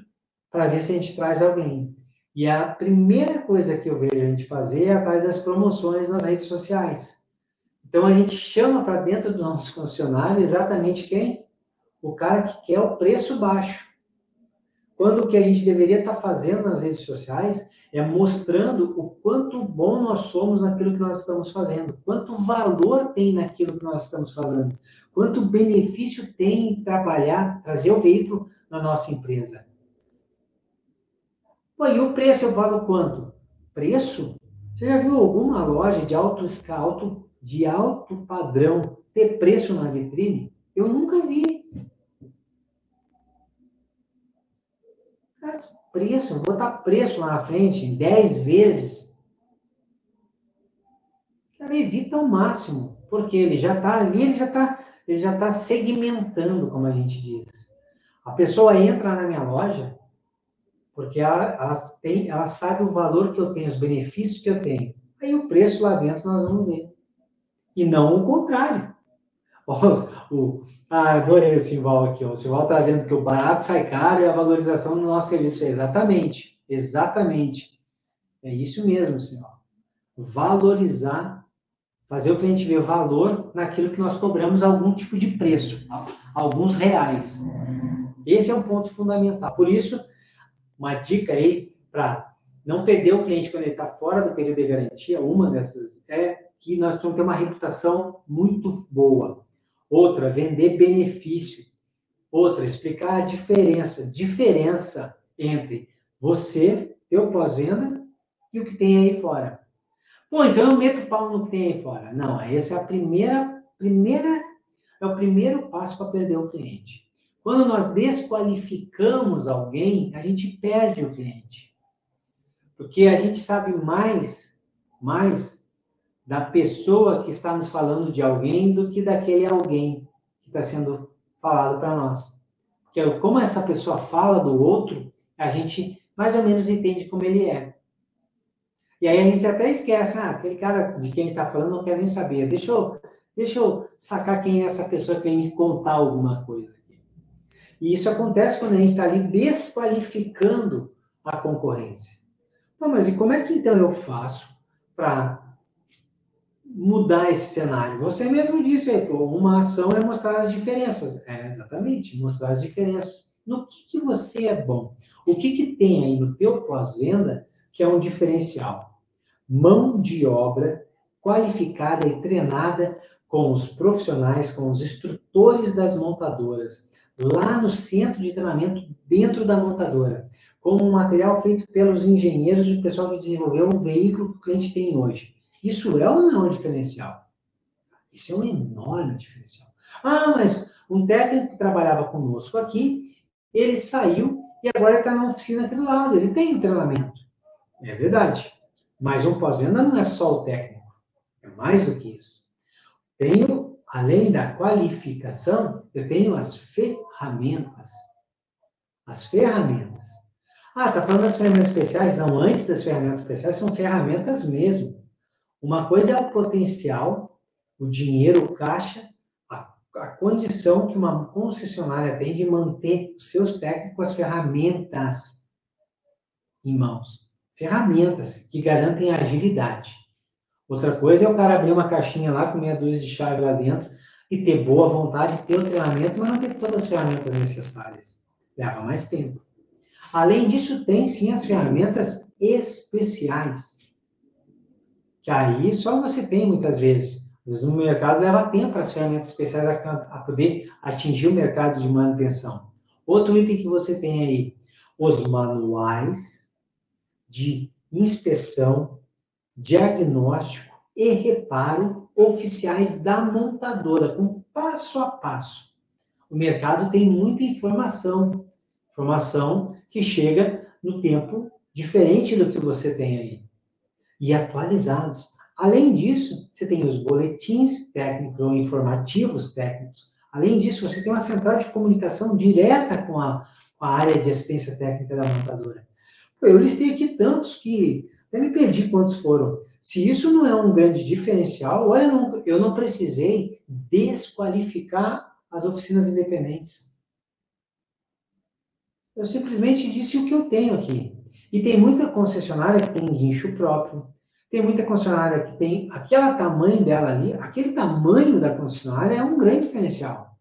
para ver se a gente traz alguém. E a primeira coisa que eu vejo a gente fazer é atrás das promoções nas redes sociais. Então a gente chama para dentro do nosso funcionário exatamente quem? O cara que quer o preço baixo. Quando o que a gente deveria estar tá fazendo nas redes sociais é mostrando o quanto bom nós somos naquilo que nós estamos fazendo, quanto valor tem naquilo que nós estamos falando, quanto benefício tem em trabalhar, trazer o veículo na nossa empresa. Pô, e o preço eu pago quanto? Preço? Você já viu alguma loja de alto, alto, de alto padrão ter preço na vitrine? Eu nunca vi. Cara, preço, botar preço lá na frente, 10 vezes. Cara, evita ao máximo, porque ele já está ali, ele já está ele já está segmentando, como a gente diz. A pessoa entra na minha loja porque ela, ela, tem, ela sabe o valor que eu tenho, os benefícios que eu tenho. Aí o preço lá dentro nós vamos ver. E não o contrário. O, ah, adorei o Simval aqui. O Simval trazendo que o barato sai caro e a valorização do nosso serviço. Exatamente. Exatamente. É isso mesmo, Simval. Valorizar, fazer o cliente ver valor naquilo que nós cobramos algum tipo de preço, alguns reais. Esse é um ponto fundamental. Por isso, uma dica aí para não perder o cliente quando ele está fora do período de garantia, uma dessas é que nós temos que ter uma reputação muito boa. Outra, vender benefício. Outra, explicar a diferença, diferença entre você, teu pós-venda e o que tem aí fora. Bom, então eu meto pau no que tem aí fora. Não, essa é a primeira, primeira, é o primeiro passo para perder o cliente. Quando nós desqualificamos alguém, a gente perde o cliente. Porque a gente sabe mais, mais da pessoa que está nos falando de alguém do que daquele alguém que está sendo falado para nós. Porque como essa pessoa fala do outro, a gente mais ou menos entende como ele é. E aí a gente até esquece, ah, aquele cara de quem ele está falando não quer nem saber. Deixa eu, deixa eu sacar quem é essa pessoa que vem me contar alguma coisa. E isso acontece quando a gente está ali desqualificando a concorrência. Então, mas e como é que então eu faço para mudar esse cenário? Você mesmo disse, uma ação é mostrar as diferenças. É, exatamente, mostrar as diferenças. No que, que você é bom? O que, que tem aí no teu pós-venda que é um diferencial? Mão de obra qualificada e treinada com os profissionais, com os instrutores das montadoras, lá no centro de treinamento dentro da montadora, com um material feito pelos engenheiros e o pessoal que desenvolveu o veículo que o cliente tem hoje. Isso é ou não é um diferencial? Isso é um enorme diferencial. Ah, mas um técnico que trabalhava conosco aqui, ele saiu e agora está na oficina aqui do lado. Ele tem um treinamento. É verdade. Mas um pós-venda não é só o técnico. É mais do que isso. Tenho, além da qualificação, eu tenho as ferramentas. As ferramentas. Ah, tá falando das ferramentas especiais? Não, antes das ferramentas especiais, são ferramentas mesmo. Uma coisa é o potencial, o dinheiro, o caixa, a, a condição que uma concessionária tem de manter os seus técnicos com as ferramentas em mãos. Ferramentas que garantem agilidade. Outra coisa é o cara abrir uma caixinha lá com meia dúzia de chave lá dentro e ter boa vontade, ter o treinamento, mas não ter todas as ferramentas necessárias. Leva mais tempo. Além disso, tem sim as ferramentas especiais. Que aí só você tem muitas vezes. Mas no mercado leva tempo as ferramentas especiais a, a poder atingir o mercado de manutenção. Outro item que você tem aí, os manuais de inspeção, diagnóstico e reparo oficiais da montadora, com passo a passo. O mercado tem muita informação, informação que chega no tempo diferente do que você tem aí. E atualizados. Além disso, você tem os boletins técnicos ou informativos técnicos. Além disso, você tem uma central de comunicação direta com a, com a área de assistência técnica da montadora. Eu listei aqui tantos que até me perdi quantos foram. Se isso não é um grande diferencial, olha, eu não precisei desqualificar as oficinas independentes. Eu simplesmente disse o que eu tenho aqui. E tem muita concessionária que tem guincho próprio. Tem muita concessionária que tem aquele tamanho dela ali, aquele tamanho da concessionária é um grande diferencial.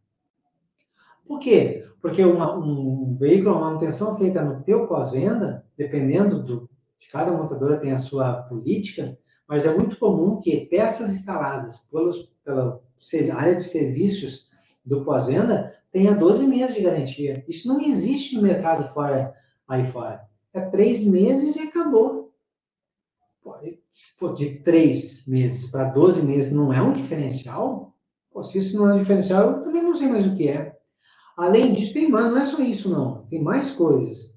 Por quê? Porque uma, um veículo, uma manutenção feita no teu pós-venda, dependendo do, de cada montadora tem a sua política, mas é muito comum que peças instaladas pelos, pela área de serviços do pós-venda tenha 12 meses de garantia. Isso não existe no mercado fora, aí fora. É três meses e acabou. De três meses para 12 meses não é um diferencial? Pô, se isso não é um diferencial, eu também não sei mais o que é. Além disso, tem mais, não é só isso, não. Tem mais coisas.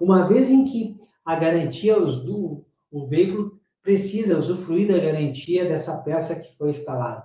Uma vez em que a garantia, os do, o veículo precisa usufruir da garantia dessa peça que foi instalada.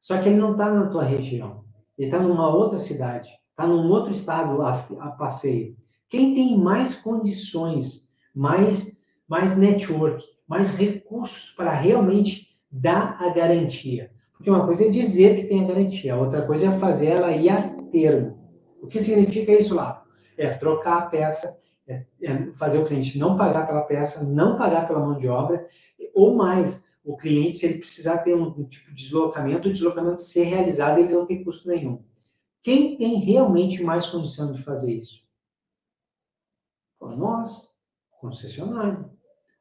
Só que ele não está na tua região. Ele está numa outra cidade, está num outro estado a, a, passeio. Quem tem mais condições, mais, mais network, mais recursos para realmente dar a garantia? Porque uma coisa é dizer que tem a garantia, outra coisa é fazer ela ir a termo. O que significa isso lá? É trocar a peça, é, é fazer o cliente não pagar pela peça, não pagar pela mão de obra, ou mais, o cliente, se ele precisar ter um, um tipo de deslocamento, o deslocamento ser realizado, ele não tem custo nenhum. Quem tem realmente mais condição de fazer isso? nós, concessionário.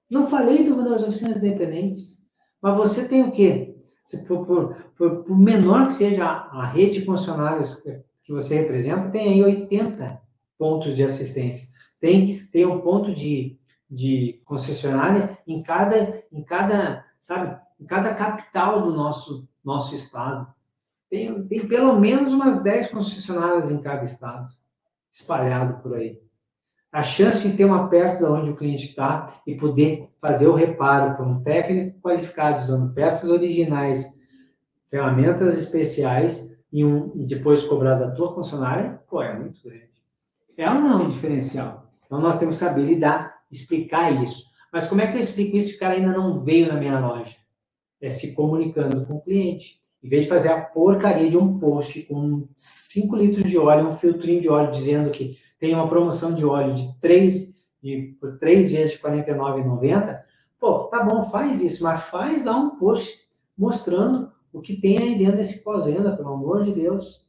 Não falei do, das oficinas independentes, mas você tem o quê? Se, por, por, por, por, menor que seja a, rede de concessionários que você representa, tem aí 80 pontos de assistência. Tem, tem um ponto de, de concessionária em cada, em cada sabe? Em cada capital do nosso, nosso estado. Tem, tem pelo menos umas 10 concessionárias em cada estado, espalhado por aí. A chance de ter uma perto de onde o cliente está e poder fazer o reparo por um técnico qualificado usando peças originais, ferramentas especiais e, um, e depois cobrar da tua concessionária, pô, é muito grande. É ou não um diferencial? Então nós temos que saber lidar, explicar isso. Mas como é que eu explico isso se o cara ainda não veio na minha loja? É se comunicando com o cliente. Em vez de fazer a porcaria de um post com 5 litros de óleo, um filtrinho de óleo dizendo que tem uma promoção de óleo de 3, de, por 3 vezes de R$ 49,90, pô, tá bom, faz isso, mas faz lá um post mostrando o que tem aí dentro desse pós-venda, pelo amor de Deus.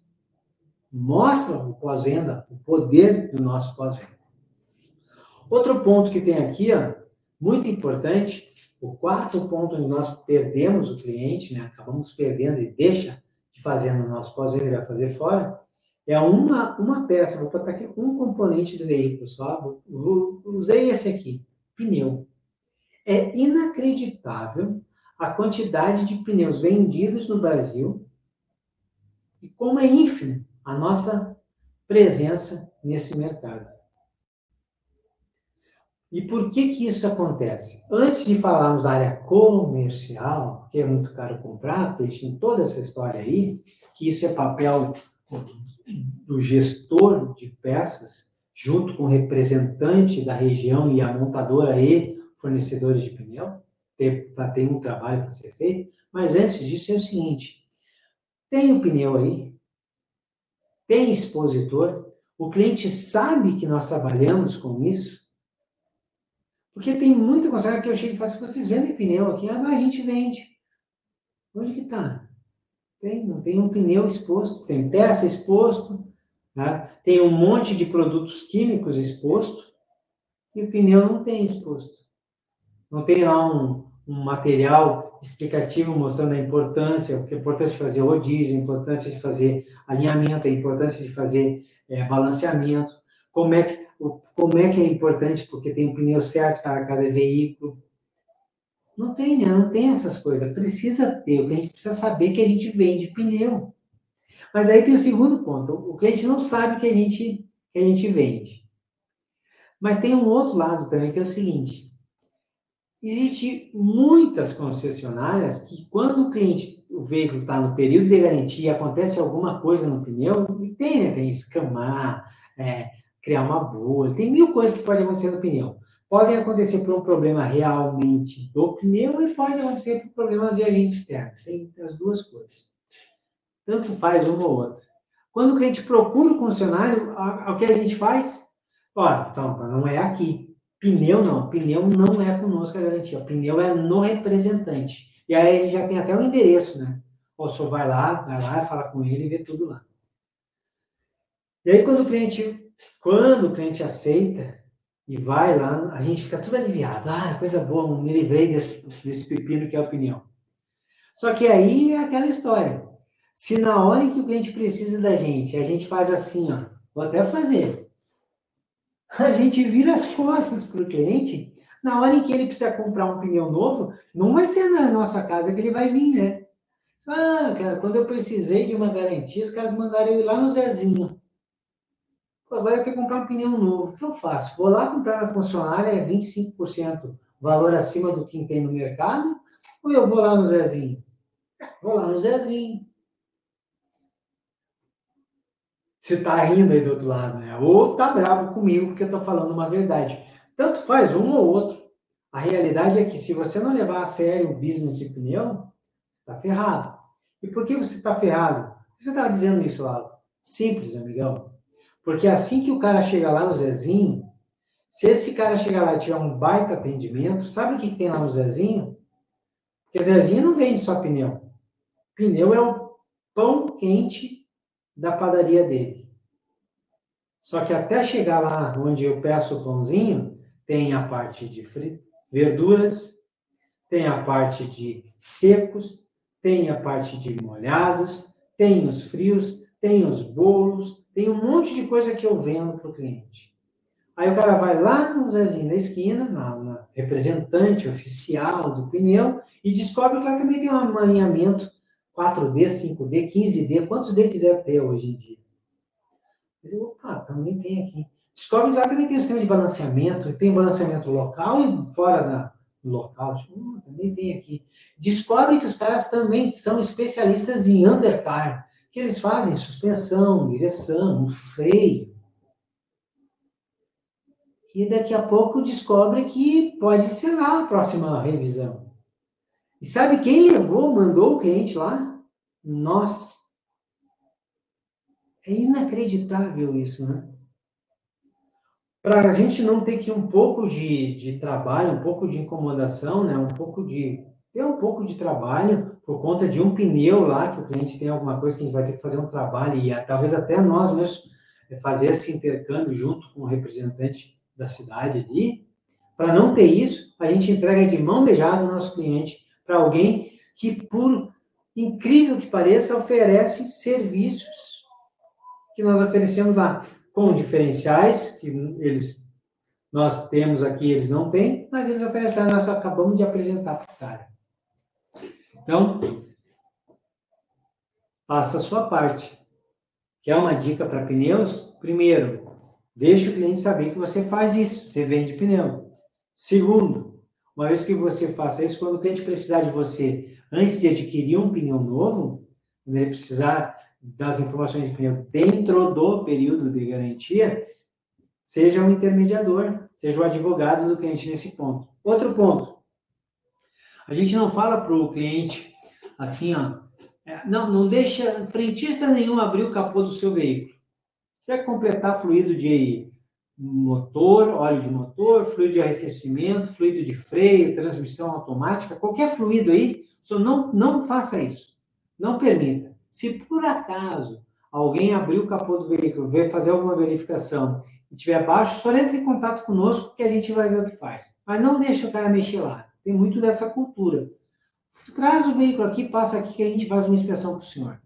Mostra o pós-venda, o poder do nosso pós-venda. Outro ponto que tem aqui, ó, muito importante, o quarto ponto onde nós perdemos o cliente, né, acabamos perdendo e deixa de fazer no nosso pós-venda, vai fazer fora, é uma, uma peça, vou botar aqui um componente do veículo só, vou, usei esse aqui, pneu. É inacreditável a quantidade de pneus vendidos no Brasil e como é ínfimo a nossa presença nesse mercado. E por que que isso acontece? Antes de falarmos da área comercial, que é muito caro comprar, porque tem toda essa história aí, que isso é papel do gestor de peças, junto com o representante da região e a montadora e fornecedores de pneu, tem, tem um trabalho para ser feito, mas antes disso é o seguinte, tem o pneu aí, tem expositor, o cliente sabe que nós trabalhamos com isso, porque tem muita concessionária que eu chego e assim, vocês vendem pneu aqui? Ah, mas a gente vende. Onde que está? Tem, não tem um pneu exposto, tem peça exposto, né? tem um monte de produtos químicos exposto, e o pneu não tem exposto. Não tem lá um, um material explicativo mostrando a importância, a importância de fazer rodízio, a importância de fazer alinhamento, a importância de fazer é, balanceamento, como é, que, como é que é importante, porque tem um pneu certo para cada veículo, não tem, né? Não tem essas coisas. Precisa ter. O cliente precisa saber que a gente vende pneu. Mas aí tem o segundo ponto. O cliente não sabe que a gente, que a gente vende. Mas tem um outro lado também, que é o seguinte. Existe muitas concessionárias que quando o cliente, o veículo está no período de garantia acontece alguma coisa no pneu, tem, né? Tem escamar, é, criar uma bolha, tem mil coisas que pode acontecer no pneu podem acontecer por um problema realmente do pneu e pode acontecer por problemas de agente externo. Tem as duas coisas. Tanto faz uma ou outra. Quando o cliente procura o concessionário, o que a gente faz? Olha, então, não é aqui. Pneu não. Pneu não é conosco a garantia. Pneu é no representante. E aí a gente já tem até o endereço, né? O senhor vai lá, vai lá, fala com ele e vê tudo lá. E aí quando o cliente, quando o cliente aceita, e vai lá, a gente fica tudo aliviado. Ah, coisa boa, me livrei desse, desse pepino que é a opinião. Só que aí é aquela história. Se na hora que o cliente precisa da gente, a gente faz assim, ó, vou até fazer. A gente vira as costas para o cliente, na hora em que ele precisa comprar um pneu novo, não vai ser na nossa casa que ele vai vir, né? Ah, cara, quando eu precisei de uma garantia, os caras mandaram eu ir lá no Zezinho agora eu tenho que comprar um pneu novo. O que eu faço? Vou lá comprar na concessionária, é 25% valor acima do que tem no mercado, ou eu vou lá no Zezinho? Vou lá no Zezinho. Você está rindo aí do outro lado, né? Ou tá bravo comigo porque eu estou falando uma verdade. Tanto faz um ou outro. A realidade é que se você não levar a sério o business de pneu, tá ferrado. E por que você está ferrado? Você estava dizendo isso, lá? Simples, amigão. Porque assim que o cara chega lá no Zezinho, se esse cara chegar lá e tiver um baita atendimento, sabe o que, que tem lá no Zezinho? Porque Zezinho não vende só pneu. Pneu é o pão quente da padaria dele. Só que até chegar lá onde eu peço o pãozinho, tem a parte de verduras, tem a parte de secos, tem a parte de molhados, tem os frios, tem os bolos, tem um monte de coisa que eu vendo para o cliente. Aí o cara vai lá no Zezinho da esquina, na, na, representante oficial do pneu, e descobre que lá também tem um alinhamento 4D, 5D, 15D, quantos D quiser ter hoje em dia. Ele, opa, também tem aqui. Descobre que lá também tem um sistema de balanceamento, tem balanceamento local e fora da, do local. Tipo, hum, também tem aqui. Descobre que os caras também são especialistas em undercar eles fazem suspensão, direção, freio. E daqui a pouco descobre que pode ser lá a próxima revisão. E sabe quem levou, mandou o cliente lá? Nós. É inacreditável isso, né? Para a gente não ter que um pouco de, de trabalho, um pouco de incomodação, né? Um pouco de ter um pouco de trabalho por conta de um pneu lá, que o cliente tem alguma coisa que a gente vai ter que fazer um trabalho, e talvez até nós mesmos é, fazer esse intercâmbio junto com o representante da cidade ali, para não ter isso, a gente entrega de mão beijada o nosso cliente para alguém que, por incrível que pareça, oferece serviços que nós oferecemos lá, com diferenciais que eles nós temos aqui, eles não têm, mas eles oferecem lá, nós acabamos de apresentar para o cara. Então, faça a sua parte. Quer uma dica para pneus? Primeiro, deixe o cliente saber que você faz isso, você vende pneu. Segundo, uma vez que você faça isso, quando o cliente precisar de você, antes de adquirir um pneu novo, quando ele precisar das informações de pneu dentro do período de garantia, seja um intermediador, seja o advogado do cliente nesse ponto. Outro ponto, a gente não fala para o cliente assim, ó, é, não, não deixa frentista nenhum abrir o capô do seu veículo. Quer completar fluido de motor, óleo de motor, fluido de arrefecimento, fluido de freio, transmissão automática, qualquer fluido aí, só não, não faça isso. Não permita. Se por acaso alguém abrir o capô do veículo, ver fazer alguma verificação e tiver baixo, só entre em contato conosco que a gente vai ver o que faz. Mas não deixe o cara mexer lá. Tem muito dessa cultura. Traz o veículo aqui, passa aqui que a gente faz uma inspeção para o senhor.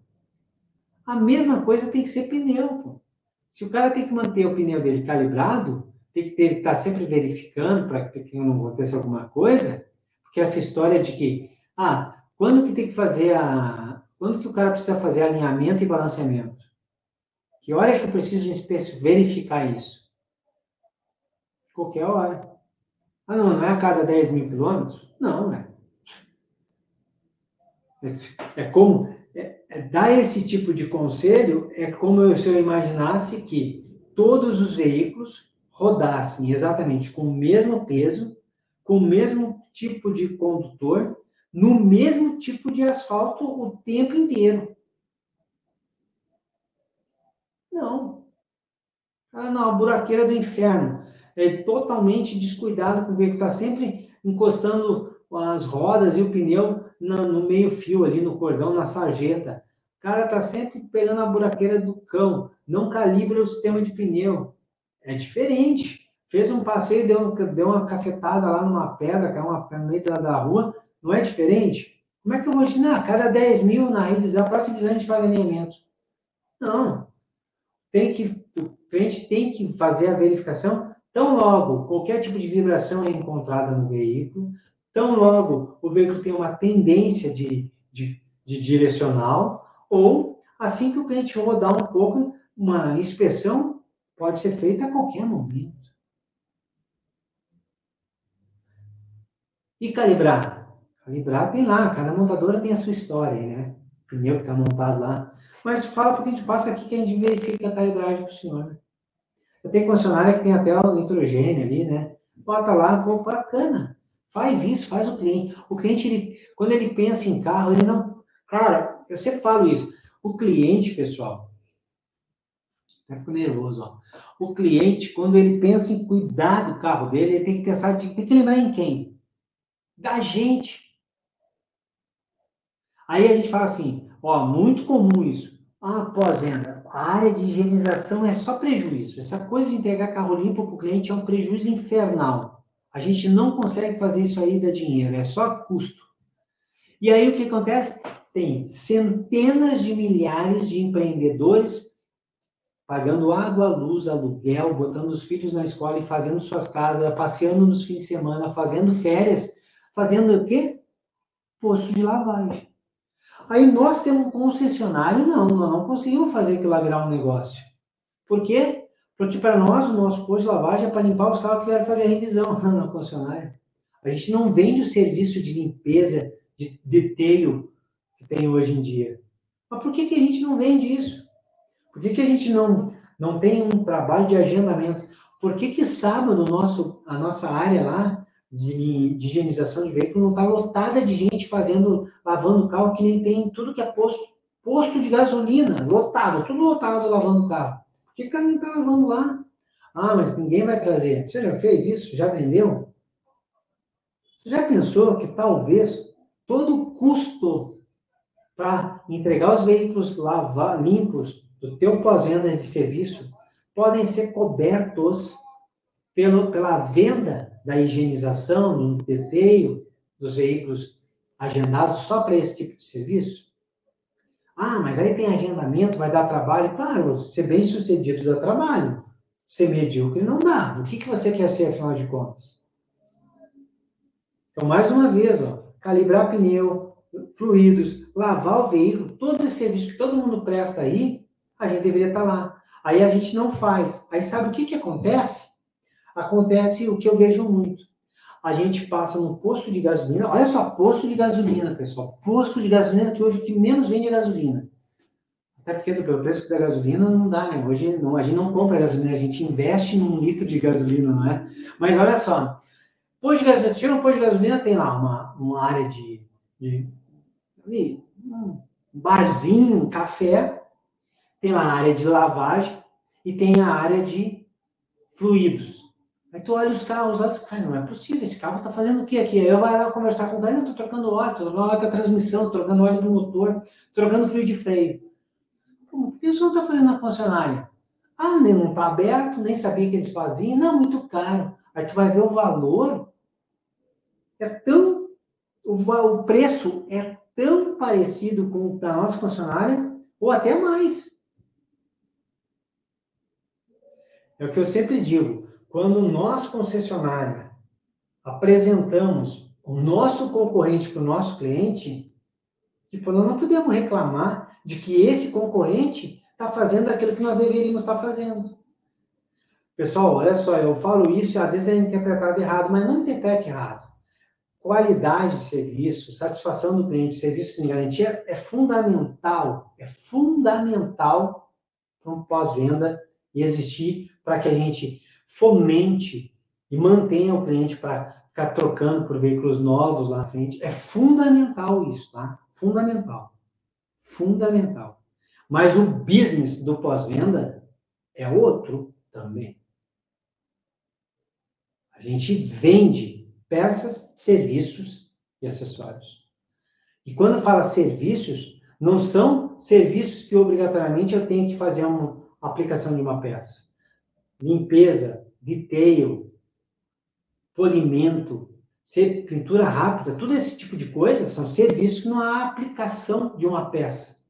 A mesma coisa tem que ser pneu. Pô. Se o cara tem que manter o pneu dele calibrado, tem que estar tá sempre verificando para que não aconteça alguma coisa, porque essa história de que, ah, quando que tem que fazer a. Quando que o cara precisa fazer alinhamento e balanceamento? Que hora é que eu preciso verificar isso? Qualquer hora. Ah, não, não é a cada 10 mil quilômetros? Não, é. É como é, é, dar esse tipo de conselho é como se eu imaginasse que todos os veículos rodassem exatamente com o mesmo peso, com o mesmo tipo de condutor, no mesmo tipo de asfalto o tempo inteiro. Não. Ah, não, a buraqueira do inferno é totalmente descuidado com o veículo, está sempre encostando as rodas e o pneu no, no meio-fio ali, no cordão, na sarjeta. O cara está sempre pegando a buraqueira do cão, não calibra o sistema de pneu. É diferente. Fez um passeio, deu, deu uma cacetada lá numa pedra, caiu uma no meio da, da rua, não é diferente? Como é que eu vou ensinar? Cada 10 mil na revisão, a próxima revisão a gente faz alinhamento. Não. Tem que, o cliente tem que fazer a verificação Tão logo qualquer tipo de vibração é encontrada no veículo, tão logo o veículo tem uma tendência de, de, de direcional, ou assim que o cliente rodar um pouco, uma inspeção pode ser feita a qualquer momento. E calibrar? Calibrar tem lá, cada montadora tem a sua história, né? O pneu que está montado lá. Mas fala porque a gente passa aqui que a gente verifica a calibragem para o senhor. Tenho concessionária que tem até o nitrogênio ali, né? Bota lá, pô, bacana. Faz isso, faz o cliente. O cliente, ele, quando ele pensa em carro, ele não. Cara, eu sempre falo isso. O cliente, pessoal, até fico nervoso, ó. O cliente, quando ele pensa em cuidar do carro dele, ele tem que pensar, tem que lembrar em quem? Da gente. Aí a gente fala assim, ó, muito comum isso. Ah, pós-venda a área de higienização é só prejuízo. Essa coisa de entregar carro limpo para o cliente é um prejuízo infernal. A gente não consegue fazer isso aí dar dinheiro, é só custo. E aí o que acontece? Tem centenas de milhares de empreendedores pagando água, luz, aluguel, botando os filhos na escola e fazendo suas casas, passeando nos fins de semana, fazendo férias, fazendo o quê? Posto de lavagem. Aí nós temos um concessionário, não, nós não conseguimos fazer aquilo lá virar um negócio. Por quê? Porque para nós, o nosso posto de lavagem é para limpar os carros que vieram fazer a revisão lá na concessionária. A gente não vende o serviço de limpeza, de deteio que tem hoje em dia. Mas por que, que a gente não vende isso? Por que, que a gente não, não tem um trabalho de agendamento? Por que, que sábado nosso, a nossa área lá de, de higienização de veículo não está lotada de gente fazendo, lavando o carro, que nem tem tudo que é posto, posto de gasolina, lotado, tudo lotado lavando o carro. Por que o cara não está lavando lá? Ah, mas ninguém vai trazer. Você já fez isso? Já vendeu? Você já pensou que talvez todo o custo para entregar os veículos lava, limpos do teu pós-venda de serviço podem ser cobertos pelo, pela venda da higienização, no deteio dos veículos agendados só para esse tipo de serviço? Ah, mas aí tem agendamento, vai dar trabalho. Claro, ser bem sucedido dá trabalho. Ser medíocre não dá. O que, que você quer ser, afinal de contas? Então, mais uma vez, ó, calibrar pneu, fluidos, lavar o veículo, todo esse serviço que todo mundo presta aí, a gente deveria estar lá. Aí a gente não faz. Aí sabe o que, que acontece? Acontece o que eu vejo muito. A gente passa no posto de gasolina, olha só, posto de gasolina, pessoal. Posto de gasolina que hoje o que menos vende é gasolina. Até porque do preço da gasolina não dá, né? Hoje não, a gente não compra gasolina, a gente investe num litro de gasolina, não é? Mas olha só, posto de gasolina, chega um posto de gasolina, tem lá uma, uma área de, de, de um barzinho, um café, tem lá a área de lavagem e tem a área de fluidos. Aí tu olha os carros, olha, cara, não é possível, esse carro tá fazendo o que aqui? Aí eu vou lá conversar com o eu tô trocando óleo, tô trocando óleo da transmissão, trocando óleo do motor, trocando fluido de freio. Por que isso não tá fazendo na concessionária? Ah, nem não tá aberto, nem sabia que eles faziam, não, muito caro. Aí tu vai ver o valor, é tão, o, o preço é tão parecido com o da nossa concessionária, ou até mais. É o que eu sempre digo. Quando nós, concessionária, apresentamos o nosso concorrente para o nosso cliente, tipo, nós não podemos reclamar de que esse concorrente está fazendo aquilo que nós deveríamos estar tá fazendo. Pessoal, olha só, eu falo isso e às vezes é interpretado errado, mas não interprete errado. Qualidade de serviço, satisfação do cliente, serviço sem garantia é fundamental, é fundamental para um pós-venda existir para que a gente fomente e mantenha o cliente para ficar trocando por veículos novos lá na frente. É fundamental isso, tá? Fundamental. Fundamental. Mas o business do pós-venda é outro também. A gente vende peças, serviços e acessórios. E quando fala serviços, não são serviços que obrigatoriamente eu tenho que fazer uma aplicação de uma peça limpeza, detail, polimento, pintura rápida, tudo esse tipo de coisa são serviços que não há aplicação de uma peça.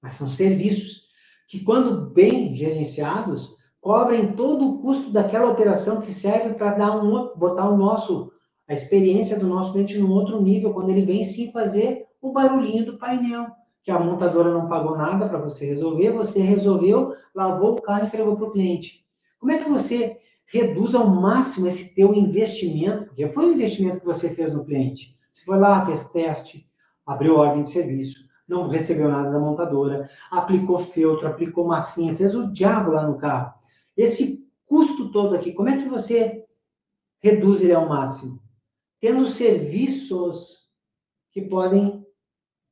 Mas são serviços que, quando bem gerenciados, cobrem todo o custo daquela operação que serve para dar um, botar o nosso, a experiência do nosso cliente num outro nível, quando ele vem sim fazer o barulhinho do painel, que a montadora não pagou nada para você resolver, você resolveu, lavou o carro e entregou para o cliente. Como é que você reduz ao máximo esse teu investimento? Porque foi um investimento que você fez no cliente. Você foi lá, fez teste, abriu ordem de serviço, não recebeu nada da montadora, aplicou feltro, aplicou massinha, fez o diabo lá no carro. Esse custo todo aqui, como é que você reduz ele ao máximo? Tendo serviços que podem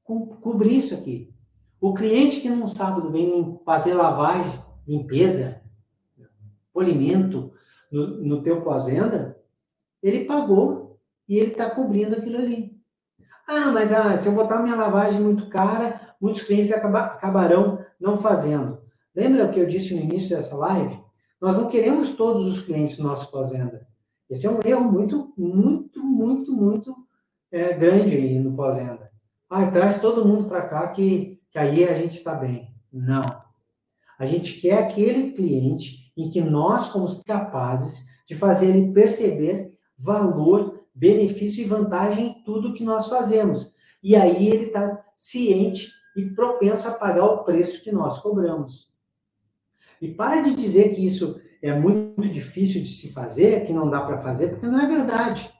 co cobrir isso aqui. O cliente que não sabe bem fazer lavagem, limpeza, polimento no, no teu pós-venda, ele pagou e ele está cobrindo aquilo ali. Ah, mas ah, se eu botar minha lavagem muito cara, muitos clientes acaba, acabarão não fazendo. Lembra o que eu disse no início dessa live? Nós não queremos todos os clientes no nosso pós-venda. Esse é um erro muito, muito, muito, muito é, grande aí no pós-venda. Ah, traz todo mundo para cá que, que aí a gente está bem. Não. A gente quer aquele cliente em que nós fomos capazes de fazer ele perceber valor, benefício e vantagem em tudo que nós fazemos. E aí ele está ciente e propenso a pagar o preço que nós cobramos. E para de dizer que isso é muito difícil de se fazer, que não dá para fazer, porque não é verdade.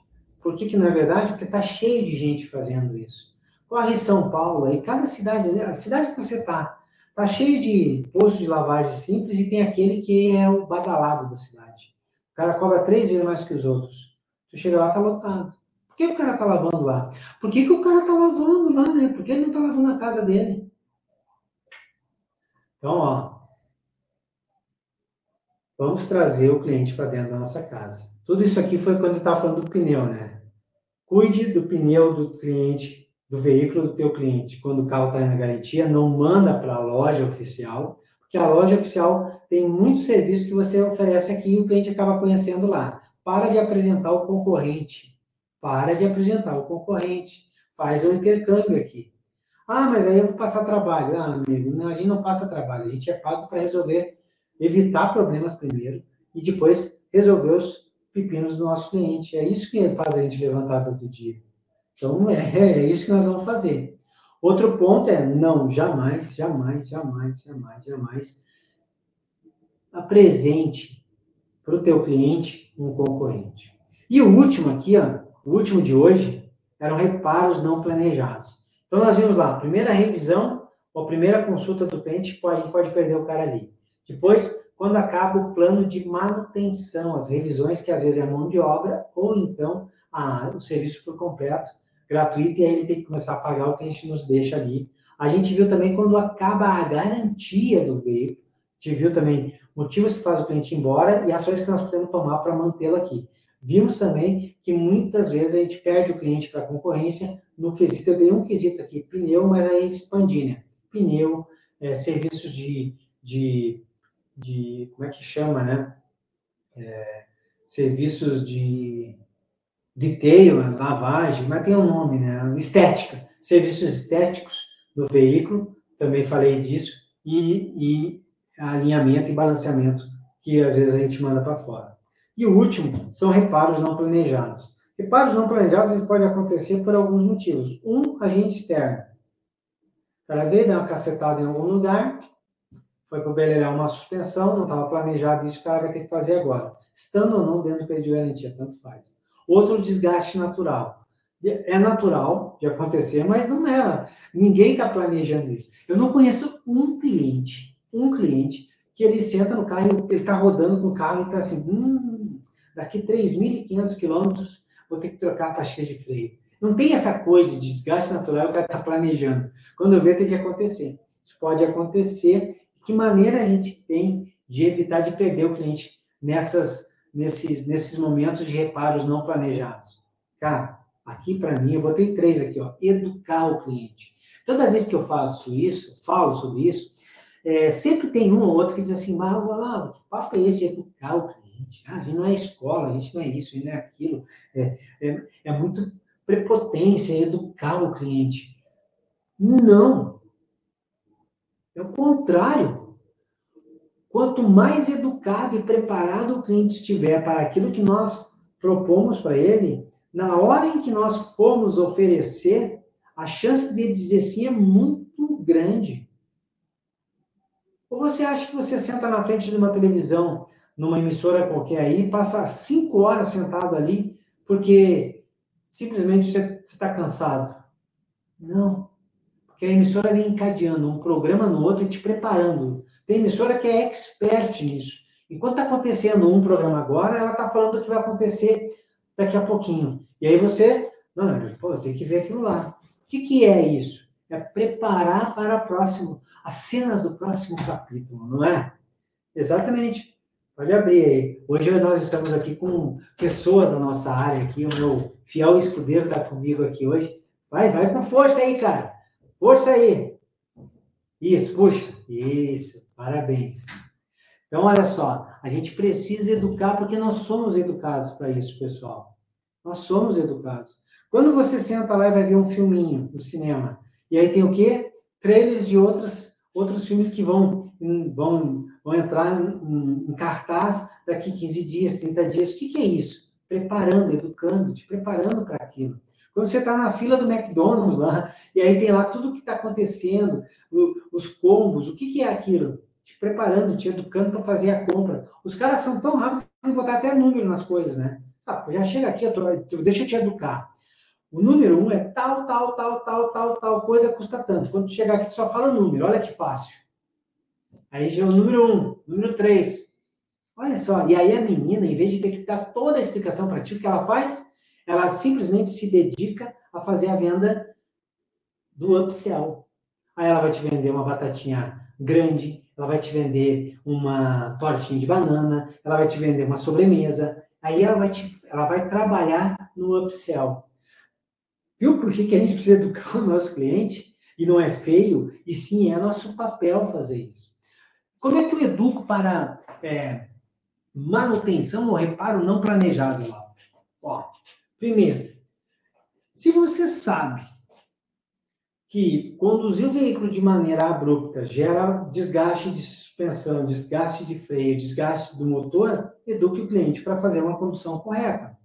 Por que, que não é verdade? Porque está cheio de gente fazendo isso. Corre São Paulo, aí cada cidade, a cidade que você está, Tá cheio de postos de lavagem simples e tem aquele que é o badalado da cidade. O cara cobra três vezes mais que os outros. Tu chega lá, tá lotado. Por que o cara tá lavando lá? Por que, que o cara tá lavando lá, né? Por que ele não tá lavando a casa dele? Então, ó. Vamos trazer o cliente para dentro da nossa casa. Tudo isso aqui foi quando estava falando do pneu, né? Cuide do pneu do cliente do veículo do teu cliente quando o carro está na garantia, não manda para a loja oficial, porque a loja oficial tem muitos serviços que você oferece aqui e o cliente acaba conhecendo lá. Para de apresentar o concorrente. Para de apresentar o concorrente. Faz o um intercâmbio aqui. Ah, mas aí eu vou passar trabalho. Ah, amigo, a gente não passa trabalho. A gente é pago para resolver, evitar problemas primeiro e depois resolver os pepinos do nosso cliente. É isso que faz a gente levantar todo dia. Então, é, [laughs] é isso que nós vamos fazer. Outro ponto é, não, jamais, jamais, jamais, jamais, jamais apresente para o teu cliente um concorrente. E o último aqui, ó, o último de hoje, eram reparos não planejados. Então, nós vimos lá, primeira revisão, ou primeira consulta do cliente, pode, a gente pode perder o cara ali. Depois, quando acaba o plano de manutenção, as revisões, que às vezes é mão de obra, ou então a, o serviço por completo, gratuito, e aí ele tem que começar a pagar o que a gente nos deixa ali. A gente viu também quando acaba a garantia do veículo, a gente viu também motivos que faz o cliente ir embora e ações que nós podemos tomar para mantê-lo aqui. Vimos também que muitas vezes a gente perde o cliente para a concorrência no quesito, eu dei um quesito aqui, pneu, mas aí expandi, né? Pneu, é, serviços de, de, de, como é que chama, né? É, serviços de detail, lavagem, mas tem um nome, né? Estética, serviços estéticos do veículo, também falei disso, e, e alinhamento e balanceamento, que às vezes a gente manda para fora. E o último são reparos não planejados. Reparos não planejados podem acontecer por alguns motivos. Um, agente externo. O cara veio, deu uma cacetada em algum lugar, foi para o Beleléu uma suspensão, não estava planejado isso, o cara vai ter que fazer agora. Estando ou não dentro do período de garantia, tanto faz. Outro desgaste natural. É natural de acontecer, mas não é. Ninguém está planejando isso. Eu não conheço um cliente, um cliente, que ele senta no carro, ele está rodando com o carro e está assim, hum, daqui 3.500 quilômetros vou ter que trocar a pastilha de freio. Não tem essa coisa de desgaste natural, o cara está planejando. Quando vê, tem que acontecer. Isso pode acontecer. Que maneira a gente tem de evitar de perder o cliente nessas nesses, nesses momentos de reparos não planejados? Cara, aqui para mim, eu botei três aqui, ó, educar o cliente. Toda vez que eu faço isso, falo sobre isso, é, sempre tem um ou outro que diz assim, mas lá, que papo é esse de educar o cliente? Ah, a gente não é escola, a gente não é isso, a gente não é aquilo. É, é, é muito prepotência educar o cliente. Não. É o contrário. Quanto mais educado e preparado o cliente estiver para aquilo que nós propomos para ele, na hora em que nós formos oferecer, a chance dele dizer sim é muito grande. Ou você acha que você senta na frente de uma televisão, numa emissora qualquer aí, passa cinco horas sentado ali, porque simplesmente você está cansado? Não. Porque a emissora ali encadeando um programa no outro e te preparando tem emissora que é expert nisso. Enquanto está acontecendo um programa agora, ela está falando o que vai acontecer daqui a pouquinho. E aí você, não, pô, tem que ver aquilo lá. O que, que é isso? É preparar para o próximo, as cenas do próximo capítulo, não é? Exatamente. Pode abrir aí. Hoje nós estamos aqui com pessoas da nossa área aqui. O meu fiel escudeiro está comigo aqui hoje. Vai, vai com força aí, cara. Força aí. Isso, puxa. Isso. Parabéns. Então, olha só, a gente precisa educar porque nós somos educados para isso, pessoal. Nós somos educados. Quando você senta lá e vai ver um filminho no cinema, e aí tem o quê? Trailers de outros, outros filmes que vão, vão, vão entrar em, em cartaz daqui 15 dias, 30 dias. O que, que é isso? Preparando, educando, te preparando para aquilo. Quando você está na fila do McDonald's lá, e aí tem lá tudo o que está acontecendo, os combos, o que, que é aquilo? Te preparando, te educando para fazer a compra. Os caras são tão rápidos que botar até número nas coisas, né? Sabe, já chega aqui, deixa eu te educar. O número um é tal, tal, tal, tal, tal, tal coisa custa tanto. Quando chegar aqui, tu só fala o número, olha que fácil. Aí já é o número um, número três. Olha só, e aí a menina, em vez de ter que dar toda a explicação para ti, o que ela faz? Ela simplesmente se dedica a fazer a venda do upsell. Aí ela vai te vender uma batatinha grande, ela vai te vender uma tortinha de banana, ela vai te vender uma sobremesa. Aí ela vai, te, ela vai trabalhar no upsell. Viu por que, que a gente precisa educar o nosso cliente? E não é feio, e sim é nosso papel fazer isso. Como é que eu educo para é, manutenção ou reparo não planejado, Laura? Ó, primeiro, se você sabe que conduzir o veículo de maneira abrupta gera desgaste de suspensão, desgaste de freio, desgaste do motor, eduque o cliente para fazer uma condução correta.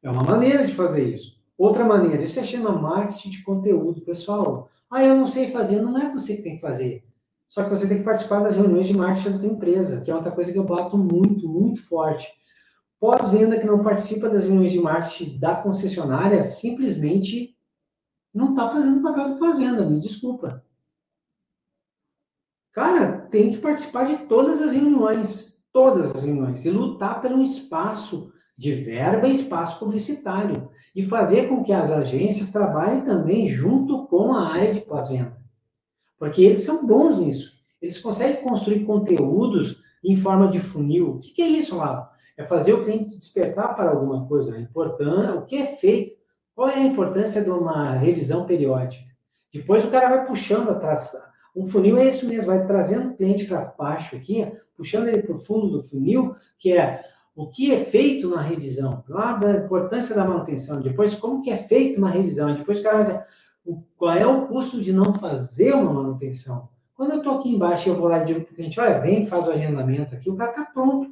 É uma maneira de fazer isso. Outra maneira, isso é chama marketing de conteúdo, pessoal. Ah, eu não sei fazer, não é você que tem que fazer. Só que você tem que participar das reuniões de marketing da tua empresa, que é outra coisa que eu bato muito, muito forte. Pós-venda que não participa das reuniões de marketing da concessionária, simplesmente não está fazendo o papel do pós-venda, me desculpa. Cara, tem que participar de todas as reuniões, todas as reuniões, e lutar pelo espaço de verba e espaço publicitário, e fazer com que as agências trabalhem também junto com a área de pós-venda. Porque eles são bons nisso. Eles conseguem construir conteúdos em forma de funil. O que é isso, lá? É fazer o cliente despertar para alguma coisa. Importante, o que é feito qual é a importância de uma revisão periódica? Depois o cara vai puxando atrás. O funil é isso mesmo, vai trazendo o cliente para baixo aqui, puxando ele para o fundo do funil, que é o que é feito na revisão, a importância da manutenção, depois como que é feito uma revisão, depois o cara vai dizer qual é o custo de não fazer uma manutenção. Quando eu estou aqui embaixo eu vou lá e digo para o cliente, olha, vem, faz o agendamento aqui, o cara está pronto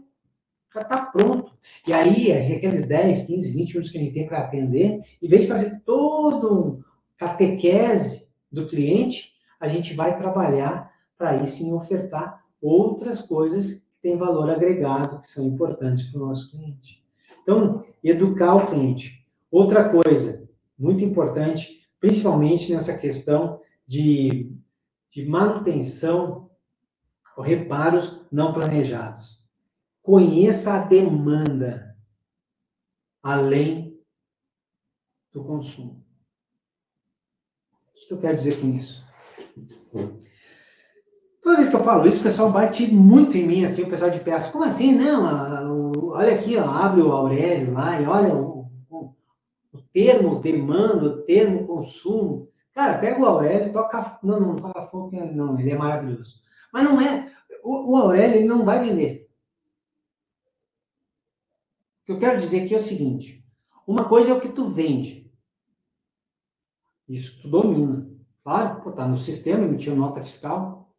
já está pronto. E aí, aqueles 10, 15, 20 minutos que a gente tem para atender, em vez de fazer todo catequese do cliente, a gente vai trabalhar para aí sim ofertar outras coisas que têm valor agregado, que são importantes para o nosso cliente. Então, educar o cliente. Outra coisa muito importante, principalmente nessa questão de, de manutenção reparos não planejados. Conheça a demanda além do consumo. O que eu quero dizer com isso? Toda vez que eu falo isso, o pessoal bate muito em mim, assim, o pessoal de peça. Como assim? Não, olha aqui, ó, abre o Aurélio lá e olha o, o, o termo demanda, o termo consumo. Cara, pega o Aurélio toca. Não, não toca fogo, não, ele é maravilhoso. Mas não é. O, o Aurélio ele não vai vender que eu quero dizer aqui é o seguinte: uma coisa é o que tu vende. Isso tu domina. Claro, pô, tá no sistema, emitiu nota fiscal.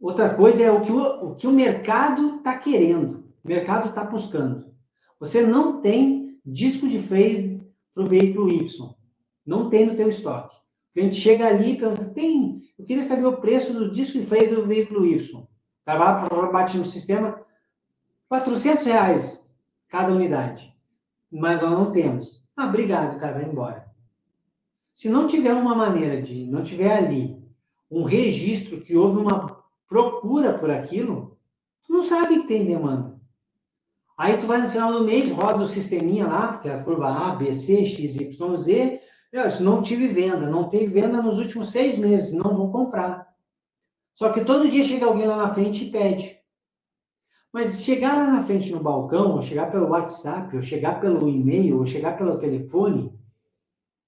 Outra coisa é o que o, o, que o mercado está querendo, o mercado está buscando. Você não tem disco de freio para o veículo Y. Não tem no teu estoque. O cliente chega ali e pergunta, tem, eu queria saber o preço do disco de freio do veículo Y. O cara bate no sistema, 400 reais cada unidade. Mas nós não temos. Ah, obrigado, cara, vai embora. Se não tiver uma maneira de, não tiver ali um registro que houve uma procura por aquilo, tu não sabe que tem demanda. Aí tu vai no final do mês, roda o sisteminha lá, que é a curva A, B, C, X, Y, Z. Eu, não tive venda, não teve venda nos últimos seis meses, não vou comprar. Só que todo dia chega alguém lá na frente e pede. Mas chegar lá na frente no balcão, ou chegar pelo WhatsApp, ou chegar pelo e-mail, ou chegar pelo telefone,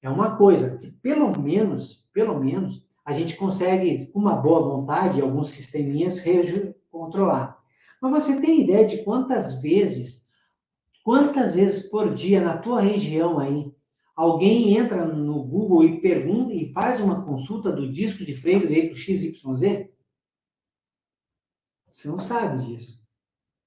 é uma coisa que pelo menos, pelo menos, a gente consegue, com uma boa vontade, alguns sisteminhas, controlar. Mas você tem ideia de quantas vezes, quantas vezes por dia na tua região aí, alguém entra no Google e pergunta e faz uma consulta do disco de freio do veículo XYZ? Você não sabe disso.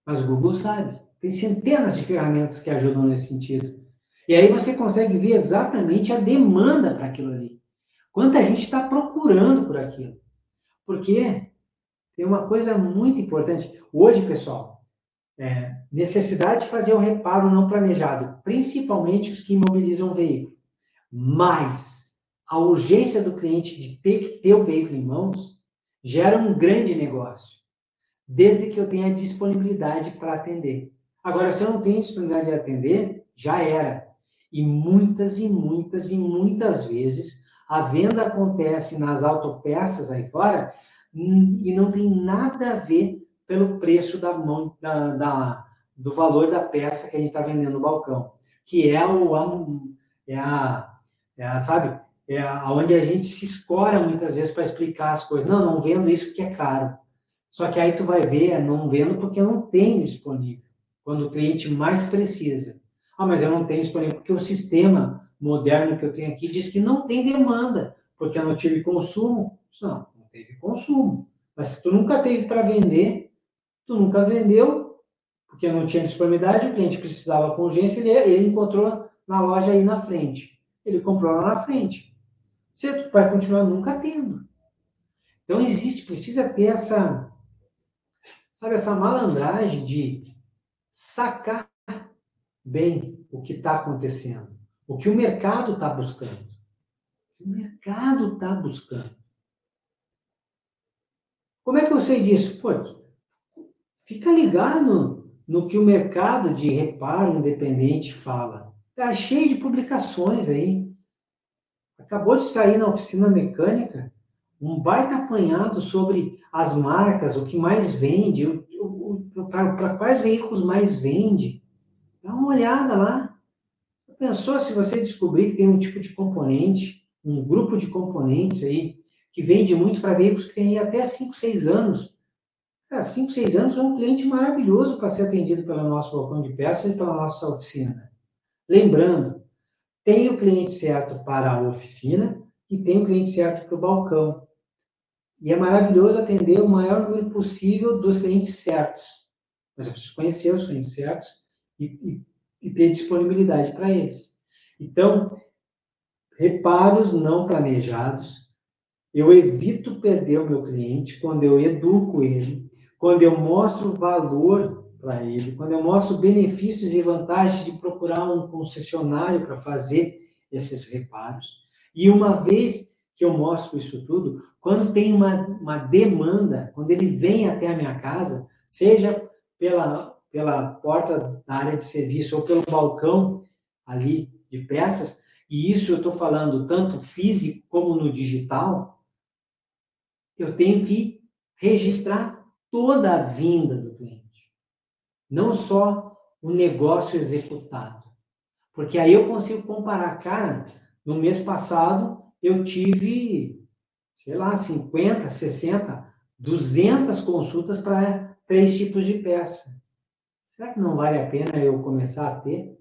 Mas o Google sabe. Tem centenas de ferramentas que ajudam nesse sentido. E aí você consegue ver exatamente a demanda para aquilo ali. Quanta gente está procurando por aquilo. Porque tem uma coisa muito importante. Hoje, pessoal, é, necessidade de fazer o reparo não planejado, principalmente os que imobilizam o veículo. Mas a urgência do cliente de ter que ter o veículo em mãos gera um grande negócio desde que eu tenha disponibilidade para atender. Agora, se eu não tenho disponibilidade de atender, já era. E muitas e muitas e muitas vezes a venda acontece nas autopeças aí fora hum, e não tem nada a ver pelo preço da mão da, da do valor da peça que a gente está vendendo no balcão, que é o é a, é a sabe, é a, onde a gente se escora muitas vezes para explicar as coisas. Não, não vendo isso que é caro. Só que aí tu vai ver, é não vendo porque eu não tenho disponível. Quando o cliente mais precisa. Ah, mas eu não tenho disponível porque o sistema moderno que eu tenho aqui diz que não tem demanda, porque eu não tive consumo. Não, não teve consumo. Mas se tu nunca teve para vender, tu nunca vendeu, porque não tinha disponibilidade, o cliente precisava com urgência, ele, ele encontrou na loja aí na frente. Ele comprou lá na frente. Você vai continuar nunca tendo. Então existe, precisa ter essa, sabe, essa malandragem de sacar bem o que está acontecendo, o que o mercado está buscando. O mercado está buscando. Como é que eu sei disso? Pô, fica ligado no que o mercado de reparo independente fala. Está cheio de publicações aí. Acabou de sair na oficina mecânica um baita apanhado sobre as marcas, o que mais vende, para quais veículos mais vende. Dá uma olhada lá. Pensou se você descobrir que tem um tipo de componente, um grupo de componentes aí, que vende muito para veículos que têm até 5, 6 anos. Cara, 5, 6 anos é um cliente maravilhoso para ser atendido pelo nosso balcão de peças e pela nossa oficina. Lembrando, tem o cliente certo para a oficina e tem o cliente certo para o balcão. E é maravilhoso atender o maior número possível dos clientes certos. Mas eu preciso conhecer os clientes certos e, e, e ter disponibilidade para eles. Então, reparos não planejados eu evito perder o meu cliente quando eu educo ele, quando eu mostro valor para ele, quando eu mostro benefícios e vantagens de procurar um concessionário para fazer esses reparos. E uma vez que eu mostro isso tudo, quando tem uma, uma demanda, quando ele vem até a minha casa, seja pela, pela porta da área de serviço ou pelo balcão ali de peças, e isso eu estou falando tanto físico como no digital, eu tenho que registrar toda a vinda do cliente, não só o negócio executado. Porque aí eu consigo comparar, cara, no mês passado eu tive, sei lá, 50, 60, 200 consultas para três tipos de peça. Será que não vale a pena eu começar a ter?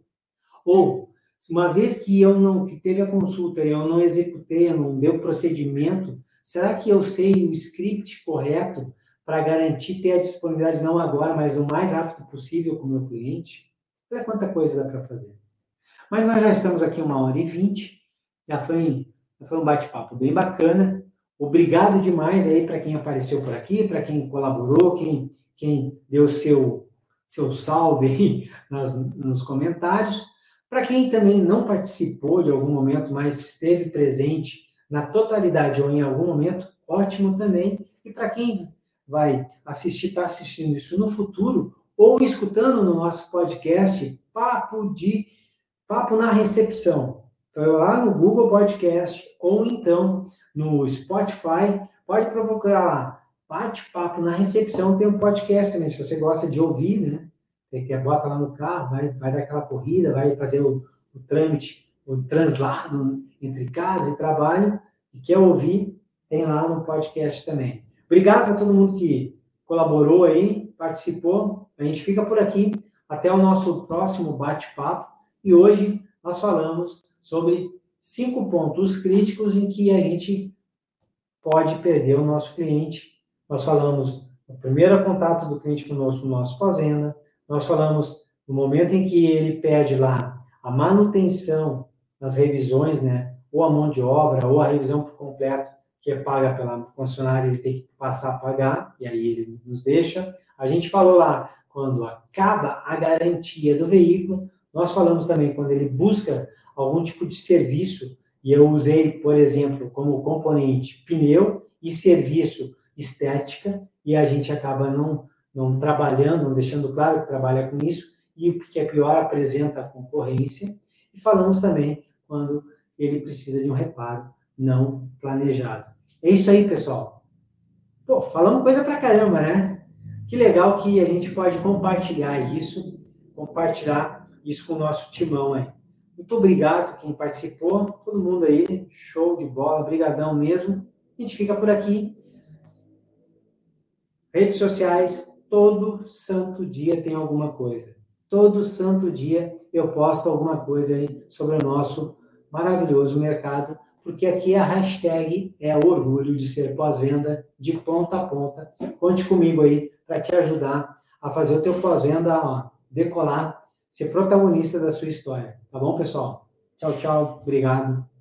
Ou, uma vez que eu não que teve a consulta e eu não executei, não deu procedimento, Será que eu sei o script correto para garantir ter a disponibilidade não agora, mas o mais rápido possível com o meu cliente? Olha quanta coisa dá para fazer. Mas nós já estamos aqui uma hora e vinte, já foi, já foi um bate-papo bem bacana. Obrigado demais aí para quem apareceu por aqui, para quem colaborou, quem, quem deu seu, seu salve aí [laughs] nas, nos comentários. Para quem também não participou de algum momento, mas esteve presente na totalidade ou em algum momento, ótimo também. E para quem vai assistir, está assistindo isso no futuro, ou escutando no nosso podcast, Papo de Papo na Recepção. Então, lá no Google Podcast, ou então no Spotify, pode procurar lá, Bate-Papo na Recepção, tem um podcast também, se você gosta de ouvir, né? que bota lá no carro, vai, vai dar aquela corrida, vai fazer o, o trâmite o translado entre casa e trabalho, e quer ouvir, tem lá no podcast também. Obrigado a todo mundo que colaborou aí, participou. A gente fica por aqui. Até o nosso próximo bate-papo. E hoje nós falamos sobre cinco pontos críticos em que a gente pode perder o nosso cliente. Nós falamos no primeiro contato do cliente conosco no nosso fazenda. Nós falamos no momento em que ele pede lá a manutenção nas revisões, né? Ou a mão de obra, ou a revisão por completo, que é paga pela concessionária, ele tem que passar a pagar, e aí ele nos deixa. A gente falou lá, quando acaba a garantia do veículo, nós falamos também quando ele busca algum tipo de serviço, e eu usei, por exemplo, como componente pneu e serviço estética, e a gente acaba não, não trabalhando, não deixando claro que trabalha com isso, e o que é pior, apresenta a concorrência. E falamos também quando ele precisa de um reparo não planejado. É isso aí, pessoal. Pô, falamos coisa pra caramba, né? Que legal que a gente pode compartilhar isso, compartilhar isso com o nosso timão aí. Muito obrigado quem participou, todo mundo aí, show de bola, brigadão mesmo. A gente fica por aqui. Redes sociais, todo santo dia tem alguma coisa. Todo santo dia eu posto alguma coisa aí sobre o nosso maravilhoso mercado, porque aqui a hashtag é o orgulho de ser pós-venda de ponta a ponta. Conte comigo aí para te ajudar a fazer o teu pós-venda decolar, ser protagonista da sua história. Tá bom, pessoal? Tchau, tchau. Obrigado.